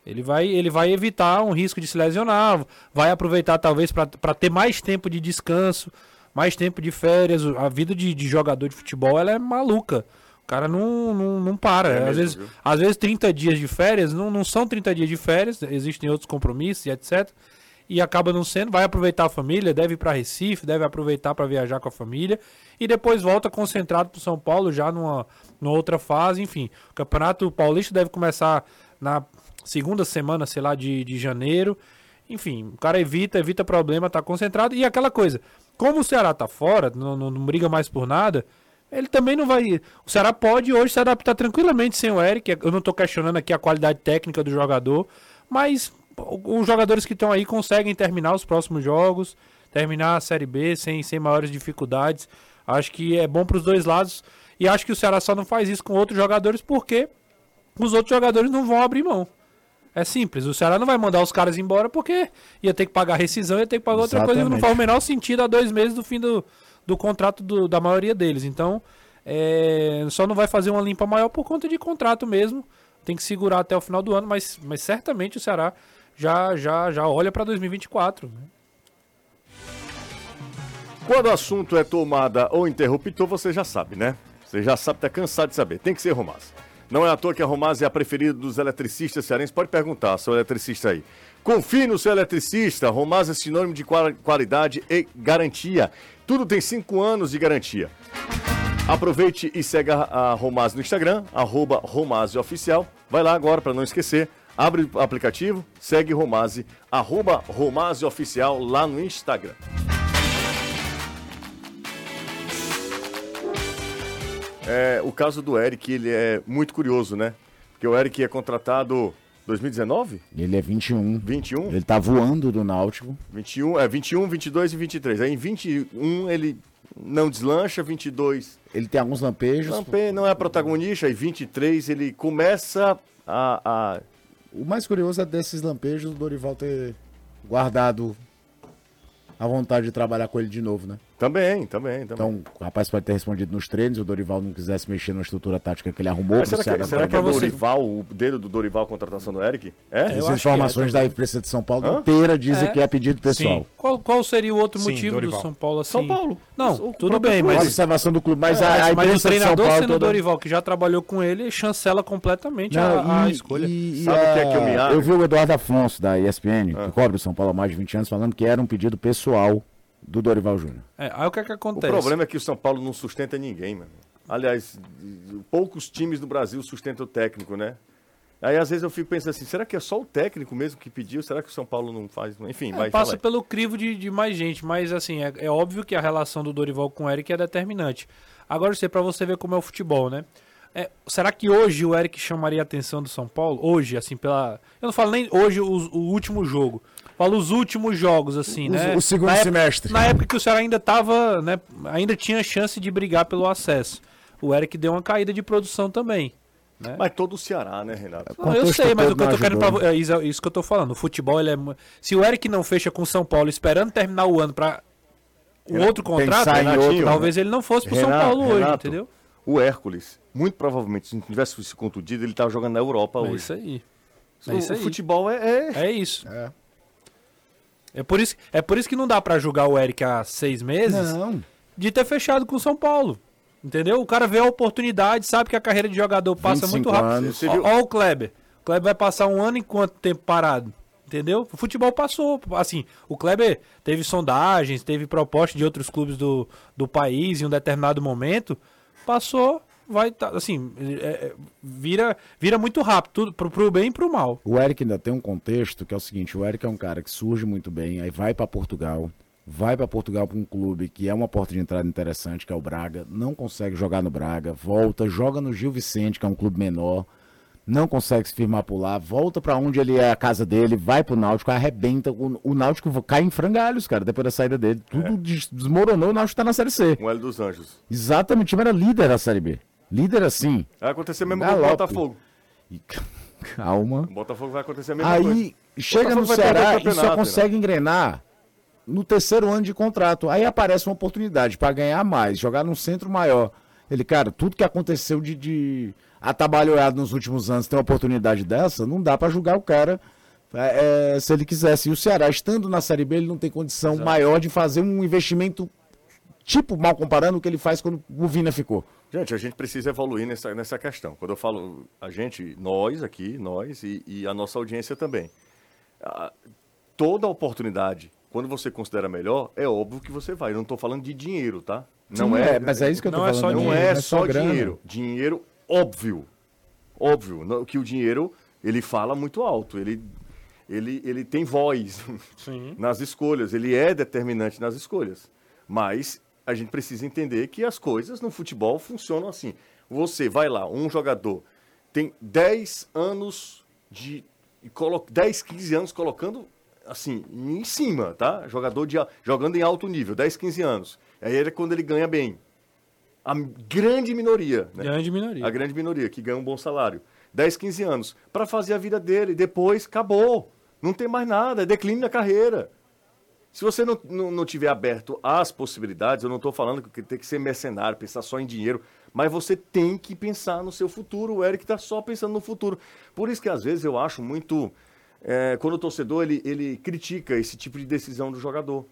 Ele vai, ele vai evitar um risco de se lesionar, vai aproveitar talvez para ter mais tempo de descanso, mais tempo de férias. A vida de, de jogador de futebol ela é maluca. O cara não, não, não para. É às, mesmo, vezes, viu? às vezes 30 dias de férias não, não são 30 dias de férias, existem outros compromissos e etc. E acaba não sendo, vai aproveitar a família, deve ir para Recife, deve aproveitar para viajar com a família e depois volta concentrado para São Paulo já numa, numa outra fase. Enfim, o Campeonato Paulista deve começar na segunda semana, sei lá, de, de janeiro. Enfim, o cara evita, evita problema, tá concentrado. E aquela coisa, como o Ceará tá fora, não, não, não briga mais por nada, ele também não vai. O Ceará pode hoje se adaptar tranquilamente sem o Eric. Eu não tô questionando aqui a qualidade técnica do jogador, mas os jogadores que estão aí conseguem terminar os próximos jogos. terminar a Série B sem, sem maiores dificuldades. Acho que é bom para os dois lados. E acho que o Ceará só não faz isso com outros jogadores porque os outros jogadores não vão abrir mão. É simples, o Ceará não vai mandar os caras embora porque ia ter que pagar rescisão, ia ter que pagar outra coisa não Exatamente. faz o menor sentido há dois meses do fim do, do contrato do- da maioria deles. Então, é, só não vai fazer uma limpa maior por conta de contrato mesmo. Tem que segurar até o final do ano, mas, mas certamente o Ceará já, já, já olha para 2024. né? Quando o assunto é tomada ou interruptor, você já sabe, né? Você já sabe, tá cansado de saber. Tem que ser Romaz. Não é à toa que a Romaz é a preferida dos eletricistas cearenses. Pode perguntar, seu eletricista aí. Confie no seu eletricista. Romaz é sinônimo de qual- qualidade e garantia. Tudo tem 5 anos de garantia. Aproveite e segue a, Romaz no Instagram, arroba Romase Oficial. Vai lá agora para não esquecer. Abre o aplicativo, segue Romase, arroba Romase Oficial lá no Instagram. É, o caso do Eric, ele é muito curioso, né? Porque o Eric é contratado 2019? Ele é 21. 21? Ele tá voando do Náutico. 21, é 21, 22 e 23. Aí em 21 ele não deslancha, 22 Ele tem alguns lampejos. Lampe não é protagonista, aí 23 ele começa a, a O mais curioso é desses lampejos o Dorival ter guardado a vontade de trabalhar com ele de novo, né? Também, também, também. Então, o rapaz pode ter respondido nos treinos, o Dorival não quisesse mexer na estrutura tática que ele arrumou. Mas pro será que, será que é o. Dorival, o dedo do Dorival a contratação do Eric? É? As informações da imprensa de São Paulo Hã? inteira dizem É. que é pedido pessoal. Qual, qual seria o outro Sim, motivo Dorival. do São Paulo assim? São Paulo. Não, O tudo bem, mas. A observação do clube, mas a- É, a mas o imprensa de São treinador Paulo sendo o toda- Dorival, que já trabalhou com ele, chancela completamente Não, a, a e- escolha. e- e a- Eu vi o Eduardo Afonso, da ESPN, Ah. que cobre o São Paulo há mais de 20 anos, falando que era um pedido pessoal do Dorival Júnior. É, aí o que é que O acontece? problema é que o São Paulo não sustenta ninguém, mano. Aliás, poucos times do Brasil sustentam o técnico, né? Aí às vezes eu fico pensando assim, será que é só o técnico mesmo que pediu? Será que o São Paulo não faz? Enfim, É, vai passa pelo crivo de, de mais gente, mas assim, é, é óbvio que a relação do Dorival com o Eric é determinante. Agora, isso é pra você ver como é o futebol, né? É, será que hoje o Eric chamaria a atenção do São Paulo? Hoje, assim, pela. Eu não falo nem hoje o, o último jogo. Falo os últimos jogos, assim, né? o segundo Na época- semestre. Na época que o Ceará ainda tava, né? Ainda tinha chance de brigar pelo acesso. O Eric deu uma caída de produção também. Né? Mas todo o Ceará, né, Renato? Não, eu sei, mas o que eu tô querendo pra, né? é isso, é isso que eu tô falando. O futebol, ele é. Se o Eric não fecha com o São Paulo esperando terminar o ano pra o outro contrato, em outro, talvez né? ele não fosse pro São Renato, Paulo hoje, Renato, entendeu? O Hércules, muito provavelmente, se não tivesse se contundido, ele tava jogando na Europa É hoje. isso aí. O- É isso o aí. futebol é. É isso. É. por isso, é por isso que não dá pra julgar o Eric há seis meses Não. de ter fechado com o São Paulo. Entendeu? O cara vê a oportunidade, sabe que a carreira de jogador passa 25 muito rápido. ó o Kleber. O Kleber vai passar um ano em quanto tempo parado? Entendeu? O futebol passou. Assim, o Kleber teve sondagens, teve proposta de outros clubes do, do país em um determinado momento. Passou, vai tá, assim, é, é, vira, vira muito rápido, tudo pro, pro bem e pro mal. O Eric ainda tem um contexto que é o seguinte: o Eric é um cara que surge muito bem, aí vai para Portugal, vai para Portugal para um clube que é uma porta de entrada interessante, que é o Braga, não consegue jogar no Braga, volta, joga no Gil Vicente, que é um clube menor, não consegue se firmar por lá, volta para onde ele é a casa dele, vai pro Náutico, arrebenta, o, o Náutico cai em frangalhos, cara, depois da saída dele, tudo des- desmoronou, o Náutico tá na Série C. Um L dos Anjos. Exatamente, o time era líder da Série B. Líder assim. Vai acontecer mesmo com o. Botafogo. Calma. O Botafogo vai acontecer a mesma coisa. Aí chega no Ceará e só consegue engrenar no terceiro ano de contrato. Aí aparece uma oportunidade para ganhar mais, jogar num centro maior. Ele, cara, tudo que aconteceu de, de atabalhoado nos últimos anos, tem uma oportunidade dessa, não dá para julgar o cara é, é, se ele quisesse. E o Ceará, estando na Série B, ele não tem condição maior de fazer um investimento, tipo, mal comparando o que ele faz quando o Vina ficou. Gente, a gente precisa evoluir nessa, nessa questão. Quando eu falo a gente, nós aqui, nós e, e a nossa audiência também. Ah, toda oportunidade, quando você considera melhor, é óbvio que você vai. Eu não estou falando de dinheiro, tá? Não Sim, é, é, mas é isso que eu tô não É falando, só não dinheiro, é não é só só grana. dinheiro. Dinheiro, óbvio. Óbvio. não- que o dinheiro, ele fala muito alto. Ele, ele, ele tem voz nas escolhas. Ele é determinante nas escolhas. Mas a gente precisa entender que as coisas no futebol funcionam assim. Você vai lá, um jogador tem 10 anos de. e colo- 10, 15 anos colocando assim, em cima, tá? Jogador de, jogando em alto nível, 10, 15 anos. Aí é quando ele ganha bem. A grande minoria, né? Grande minoria. A grande minoria, que ganha um bom salário. 10, 15 anos. Para fazer a vida dele. Depois, acabou. Não tem mais nada. É declínio da carreira. Se você não, não, não tiver aberto às possibilidades, eu não estou falando que tem que ser mercenário, pensar só em dinheiro, mas você tem que pensar no seu futuro. O Eric está só pensando no futuro. Por isso que às vezes eu acho muito. é, quando o torcedor ele, ele critica esse tipo de decisão do jogador.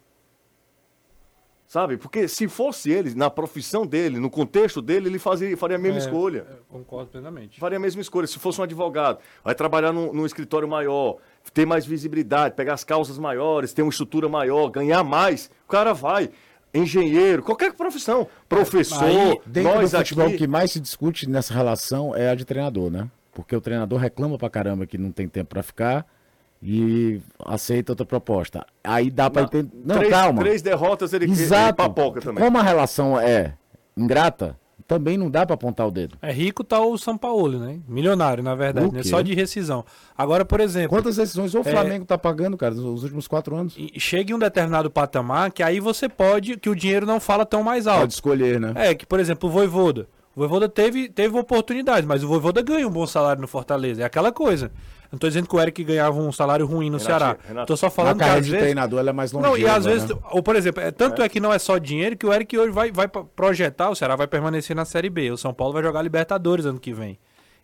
Sabe? Porque se fosse ele, na profissão dele, no contexto dele, ele fazia, faria a mesma É, escolha. é, Concordo plenamente. Faria a mesma escolha. Se fosse um advogado, vai trabalhar num, num escritório maior, ter mais visibilidade, pegar as causas maiores, ter uma estrutura maior, ganhar mais, o cara vai. Engenheiro, qualquer profissão. Professor, Aí, dentro nós do futebol, aqui... o que mais se discute nessa relação é a de treinador, né? Porque o treinador reclama pra caramba que não tem tempo pra ficar e aceita outra proposta. Aí dá pra entender. Não, três, calma. três derrotas, ele, ele Exato. papoca também. Como a relação é ingrata, também não dá pra apontar o dedo. É rico tá o São Paulo, né? Milionário, na verdade, né? Só de rescisão. Agora, por exemplo. Quantas decisões o é, Flamengo tá pagando, cara, nos últimos quatro anos? e chega em um determinado patamar que aí você pode, que o dinheiro não fala tão mais alto. Pode escolher, né? É, que, por exemplo, o Voivoda. O Voivoda teve, teve oportunidade, mas o Voivoda ganha um bom salário no Fortaleza. É aquela coisa. Não tô dizendo que o Eric ganhava um salário ruim no Renato, Ceará. Renato, tô só falando na que carreira às de vezes... treinador, ela é mais Não, e às longeva, vezes, né? ou por exemplo, é, tanto é. que não é só dinheiro que o Eric hoje vai, vai pro- projetar, o Ceará vai permanecer na Série B. O São Paulo vai jogar Libertadores ano que vem.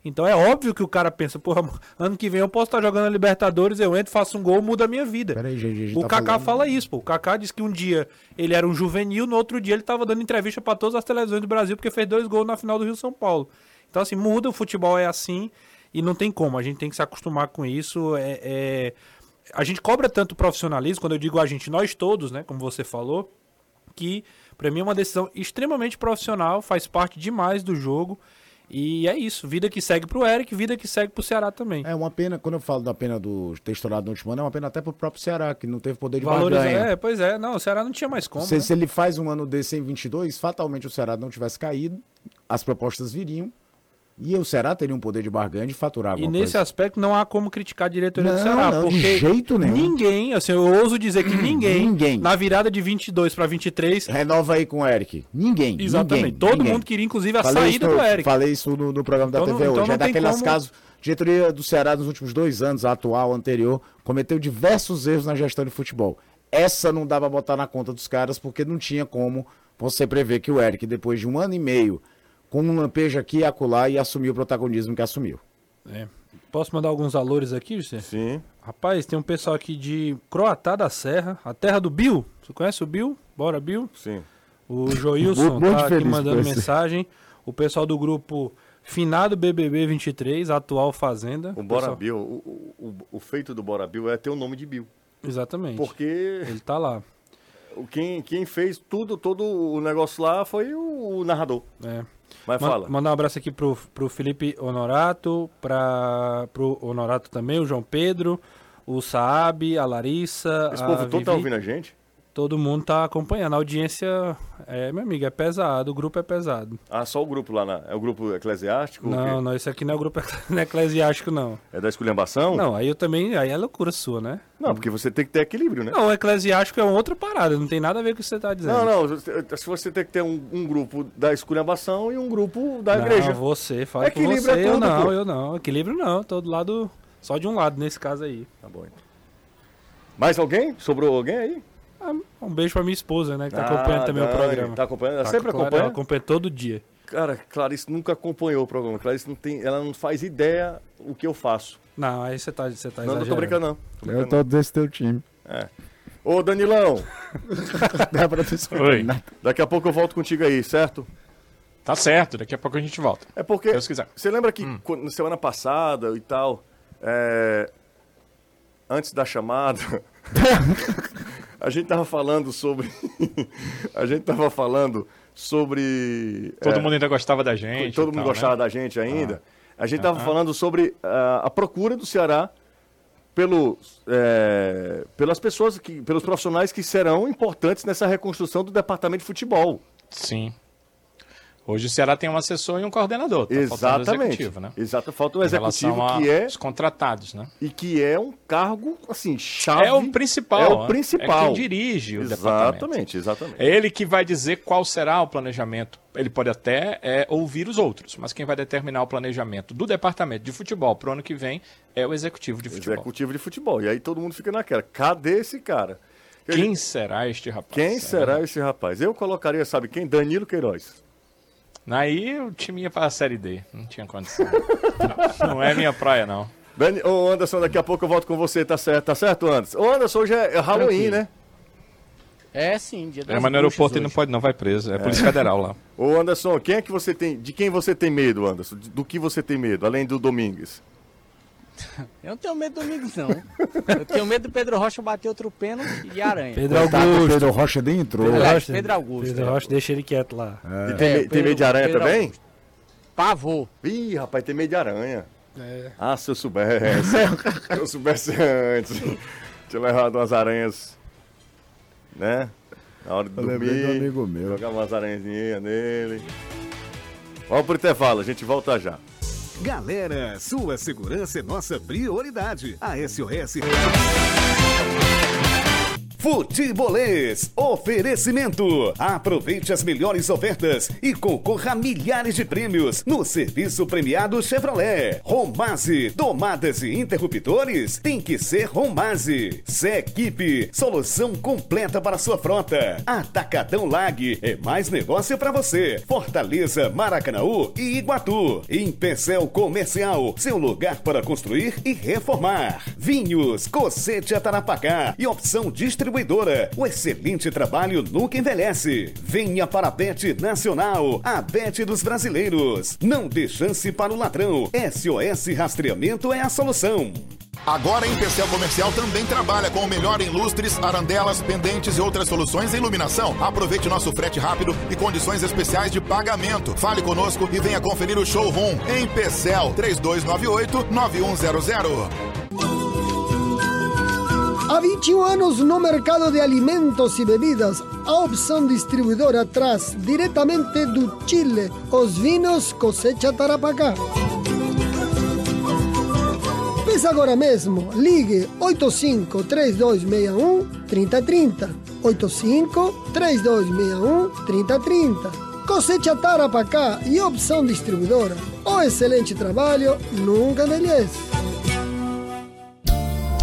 Então é óbvio que o cara pensa, porra, ano que vem eu posso estar jogando a Libertadores, eu entro, faço um gol, muda a minha vida. Peraí, gente, O tá Kaká falando- fala isso, pô. O Kaká disse que um dia ele era um juvenil, no outro dia ele tava dando entrevista pra todas as televisões do Brasil porque fez dois gols na final do Rio São Paulo. Então, assim, muda, o futebol é assim e não tem como. A gente tem que se acostumar com isso. É, é- A gente cobra tanto profissionalismo, quando eu digo a gente, nós todos, né, como você falou, que pra mim é uma decisão extremamente profissional, faz parte demais do jogo. E é isso, vida que segue pro Eric, vida que segue pro Ceará também. É uma pena, quando eu falo da pena do ter estourado no último ano, é uma pena até pro próprio Ceará, que não teve poder de Valoriza- barganha. É, pois é, não, o Ceará não tinha mais como. se, né? se ele faz um ano desse em 22, fatalmente o Ceará não tivesse caído, as propostas viriam, e o Ceará teria um poder de barganha de faturar E nesse coisa. aspecto não há como criticar a diretoria do Não, Ceará, não, de porque jeito nenhum. ninguém, assim, eu ouso dizer que ninguém, Ninguém. na virada de 22 para 23, Renova aí com o Eric. Ninguém. Exatamente. ninguém, Todo ninguém. mundo queria, inclusive, a Falei saída isso do Eric. Falei isso no, no programa da Então não- TV então hoje. não É daqueles como- casos. Diretoria do Ceará nos últimos dois anos, a atual, a anterior, cometeu diversos erros na gestão de futebol. Essa não pra botar na conta dos caras, porque não tinha como você prever que o Eric, depois de um ano e meio, com um lampejo aqui e acolá, ia assumir o protagonismo que assumiu. É. Posso mandar alguns valores aqui, José? Sim. Rapaz, tem um pessoal aqui de Croatá da Serra, a terra do Bill. Você conhece o Bill? Bora, Bill? Sim. O Joilson tá aqui mandando mensagem. O pessoal do grupo Finado BBB 23, atual Fazenda. O Pessoal- Bora Bill, o, o, o- o feito do Bora Bill é ter o nome de Bill. Exatamente. Porque Ele tá lá. o- quem, quem fez tudo, todo o negócio lá foi o, o narrador. É. Mas Man- fala. Mandar um abraço aqui pro, pro Felipe Honorato, pra, pro Honorato também, o João Pedro, o Saab, a Larissa. Esse a povo todo tá ouvindo a gente? Todo mundo tá acompanhando. A audiência é, meu amigo, é pesado. O grupo é pesado. Ah, só o grupo lá, na, é o grupo eclesiástico? Não, não, isso aqui não é o grupo é eclesiástico, não. É da esculhambação? Não, aí eu também. Aí é loucura sua, né? Não, porque você tem que ter equilíbrio, né? Não, o eclesiástico é uma outra parada, não tem nada a ver com o que você tá dizendo. Não, não, você- se você tem que ter um, um grupo da esculhambação e um grupo da não, igreja. você, fala por Equilíbrio você, é eu tudo, não, pô. eu não. Equilíbrio não, tô do lado, só de um lado nesse caso aí. Tá bom, então. Mais alguém? Sobrou alguém aí? Ah, um beijo pra minha esposa, né, que tá Ah, acompanhando também o Dani, programa. tá acompanhando? Ela Tá, sempre claro, acompanha? Ela acompanha todo dia. Cara, Clarice nunca acompanhou o programa. Clarice não tem, ela não faz ideia o que eu faço. Não, aí você tá, você tá não, não tô brincando, não. Tô brincando, Eu tô desse teu time. É. Ô, Danilão, Dá pra ter Oi. daqui a pouco eu volto contigo aí, certo? Tá certo, daqui a pouco a gente volta. É porque. Deus quiser. Você lembra que Hum. quando- semana passada e tal, é, antes da chamada, a gente tava falando sobre. a gente tava falando sobre. Todo é, mundo ainda gostava da gente. Todo mundo tal, gostava né? da gente ainda. A gente estava Aham. falando sobre ah, a procura do Ceará pelo, é, pelas pessoas, que, pelos profissionais que serão importantes nessa reconstrução do departamento de futebol. Sim. Hoje o Ceará tem um assessor e um coordenador. Tá faltando Exatamente. executivo, né? Exato, falta um executivo que é aos contratados, né? e que é um cargo assim chave. É o principal. É o né? principal. É quem dirige o departamento. Exatamente, exatamente. É ele que vai dizer qual será o planejamento. Ele pode até é, ouvir os outros, mas quem vai determinar o planejamento do departamento de futebol para o ano que vem é o executivo de futebol. Executivo de futebol. E aí todo mundo fica naquela. Cadê esse cara? Quem será este rapaz? Quem será esse rapaz? Eu colocaria, sabe quem? Danilo Queiroz. Aí o time ia para a Série D. Não tinha condição. não é minha praia, não. Dani... Ô Anderson, daqui a pouco eu volto com você, tá certo? Tá certo, Anderson? Ô Anderson, hoje é é Halloween, Tranquilo. né? É sim, dia das É, mas no aeroporto ele não pode, não, vai preso. É Polícia Federal lá. Ô Anderson, quem é que você tem. De quem você tem medo, Anderson? De- Do que você tem medo, além do Domingues? Eu não tenho medo do Domingos, não. Eu tenho medo do Pedro Rocha bater outro pênalti e aranha. Pedro Coitado, Augusto. Pedro Rocha nem entrou. Pedro Rocha, Pedro Augusto, Pedro é. Rocha, deixa ele quieto lá. E tem, É, tem Pedro- medo de aranha Pedro também? Augusto. Pavor. Ih, rapaz, tem medo de aranha. É. Ah, se eu soubesse. se eu soubesse antes. Tinha levado umas aranhas. Né? Na hora de Eu dormir. do amigo meu. Jogar umas aranhazinhas nele. Vamos pro intervalo, a gente volta já. Galera, sua segurança é nossa prioridade. A SOS. Futebolês, oferecimento. Aproveite as melhores ofertas e concorra a milhares de prêmios no serviço premiado Chevrolet. Romase, tomadas e interruptores tem que ser Romase. Sequipe, solução completa para sua frota. Atacadão Lag é mais negócio para você. Fortaleza, Maracanaú e Iguatu. Empecel Comercial, seu lugar para construir e reformar. Vinhos, Cocete Atarapacá e opção distribuidora. O excelente trabalho nunca envelhece. Venha para a Bet Nacional, a Bet dos brasileiros. Não dê chance para o ladrão. SOS Rastreamento é a solução. Agora a Empecel Comercial também trabalha com o melhor em lustres, arandelas, pendentes e outras soluções em iluminação. Aproveite nosso frete rápido e condições especiais de pagamento. Fale conosco e venha conferir o showroom. Empecel 3298-9100. Há 21 anos no mercado de alimentos e bebidas, a opção distribuidora traz diretamente do Chile os vinhos Cosecha Tarapacá. Peça agora mesmo, ligue 85 3261 3030. 85 3261 3030. Cosecha Tarapacá e opção distribuidora. O excelente trabalho nunca envelhece.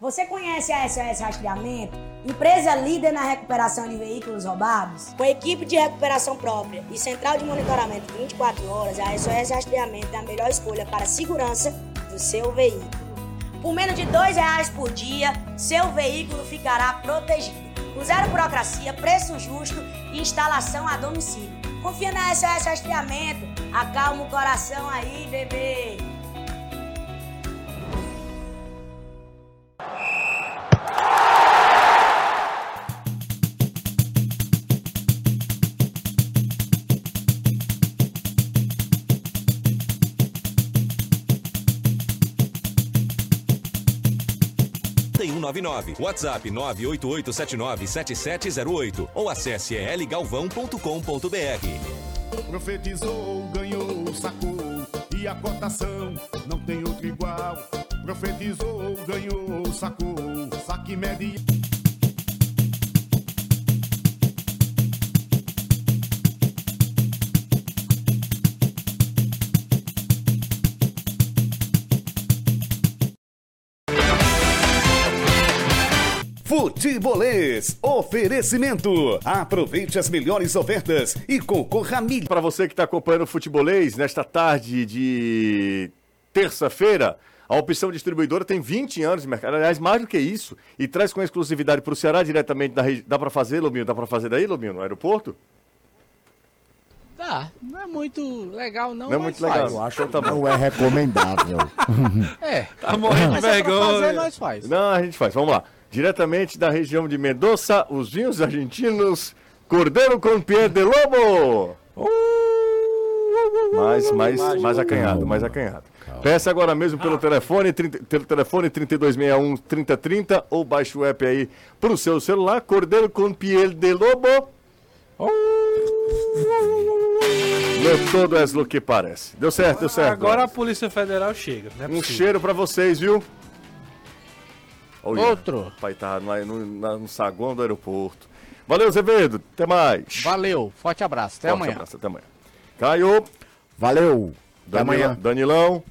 Você conhece a SOS Rastreamento? Empresa líder na recuperação de veículos roubados? Com equipe de recuperação própria e central de monitoramento 24 horas, a SOS Rastreamento é a melhor escolha para a segurança do seu veículo. Por menos de R$ reais por dia, seu veículo ficará protegido. Com zero burocracia, preço justo e instalação a domicílio. Confia na SOS Rastreamento. Acalma o coração aí, bebê. Tem 199. WhatsApp 988797708 ou acesse elgalvão.com.br. Profetizou, ganhou, sacou e a cotação não tem outro igual. Profetizou, ganhou, sacou, saque imediato. Futebolês, oferecimento. Aproveite as melhores ofertas e concorra a mil. Para você que está acompanhando o futebolês nesta tarde de terça-feira, a opção distribuidora tem 20 anos de mercado, aliás, mais do que isso, e traz com exclusividade para o Ceará diretamente da região. Dá para fazer, Lomino? Dá para fazer daí, Lomino, no aeroporto? Tá, não é muito legal não, Não é muito legal. faz. Eu acho que Não é recomendável. É. Tá morrendo de é vergonha. fazer, nós faz. Não, a gente faz. Vamos lá. Diretamente da região de Mendoza, os vinhos argentinos, Cordeiro com Pierre de Lobo. Mais, mais, mais acanhado, mais acanhado. Peça agora mesmo pelo telefone, 30, pelo telefone 3261 3030 ou baixe o app aí pro seu celular, Cordeiro com Pierre de Lobo. No todo é lo que parece. Deu certo, deu certo. Agora a Polícia Federal chega. É Um cheiro pra vocês, viu? Olha, Outro. Pai tá no, no, no saguão do aeroporto. Valeu, Azevedo. Até mais. Valeu, forte abraço, até Forte amanhã. abraço, até amanhã. Caio. Valeu. Até Danila- amanhã. Danilão.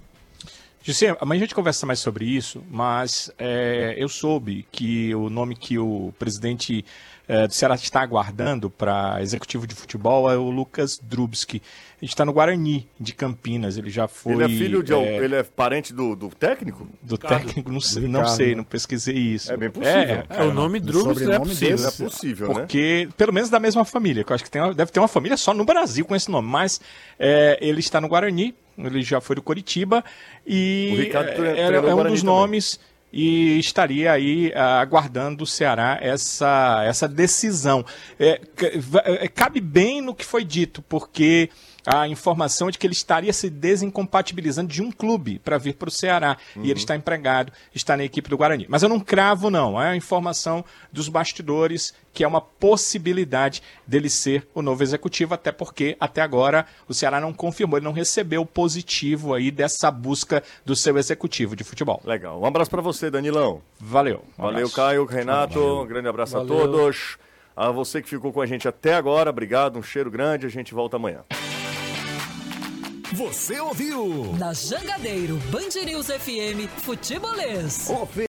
Gisele, amanhã a gente conversa mais sobre isso, mas é, eu soube que o nome que o presidente é, do Ceará está aguardando para executivo de futebol é o Lucas Drubski. A gente está no Guarani, de Campinas. Ele já foi. ele é filho de. é, Ele é parente do, do técnico? do técnico, não sei, não, Ricardo, sei não pesquisei isso. É bem possível. É, o nome Drubs não é possível. Não é possível, né? Porque, pelo menos da mesma família, que eu acho que tem uma- deve ter uma família só no Brasil com esse nome, mas é, ele está no Guarani, ele já foi do Coritiba e O Ricardo é, o um dos também. nomes e estaria aí ah, aguardando do Ceará essa, essa decisão. É, é, cabe bem no que foi dito, porque a informação é de que ele estaria se desincompatibilizando de um clube para vir para o Ceará. E Uhum. ele está empregado, está na equipe do Guarani. Mas eu não cravo, não. É a informação dos bastidores que é uma possibilidade dele ser o novo executivo, até porque até agora o Ceará não confirmou, ele não recebeu o positivo aí dessa busca do seu executivo de futebol. Legal. Um abraço pra você, Danilão. Valeu. Um Valeu, abraço. Caio, Renato. Um grande abraço Valeu. a todos. A você que ficou com a gente até agora, obrigado. Um cheiro grande. A gente volta amanhã. Você ouviu? Na Jangadeiro, Band News FM, Futebolês. Oferecimento.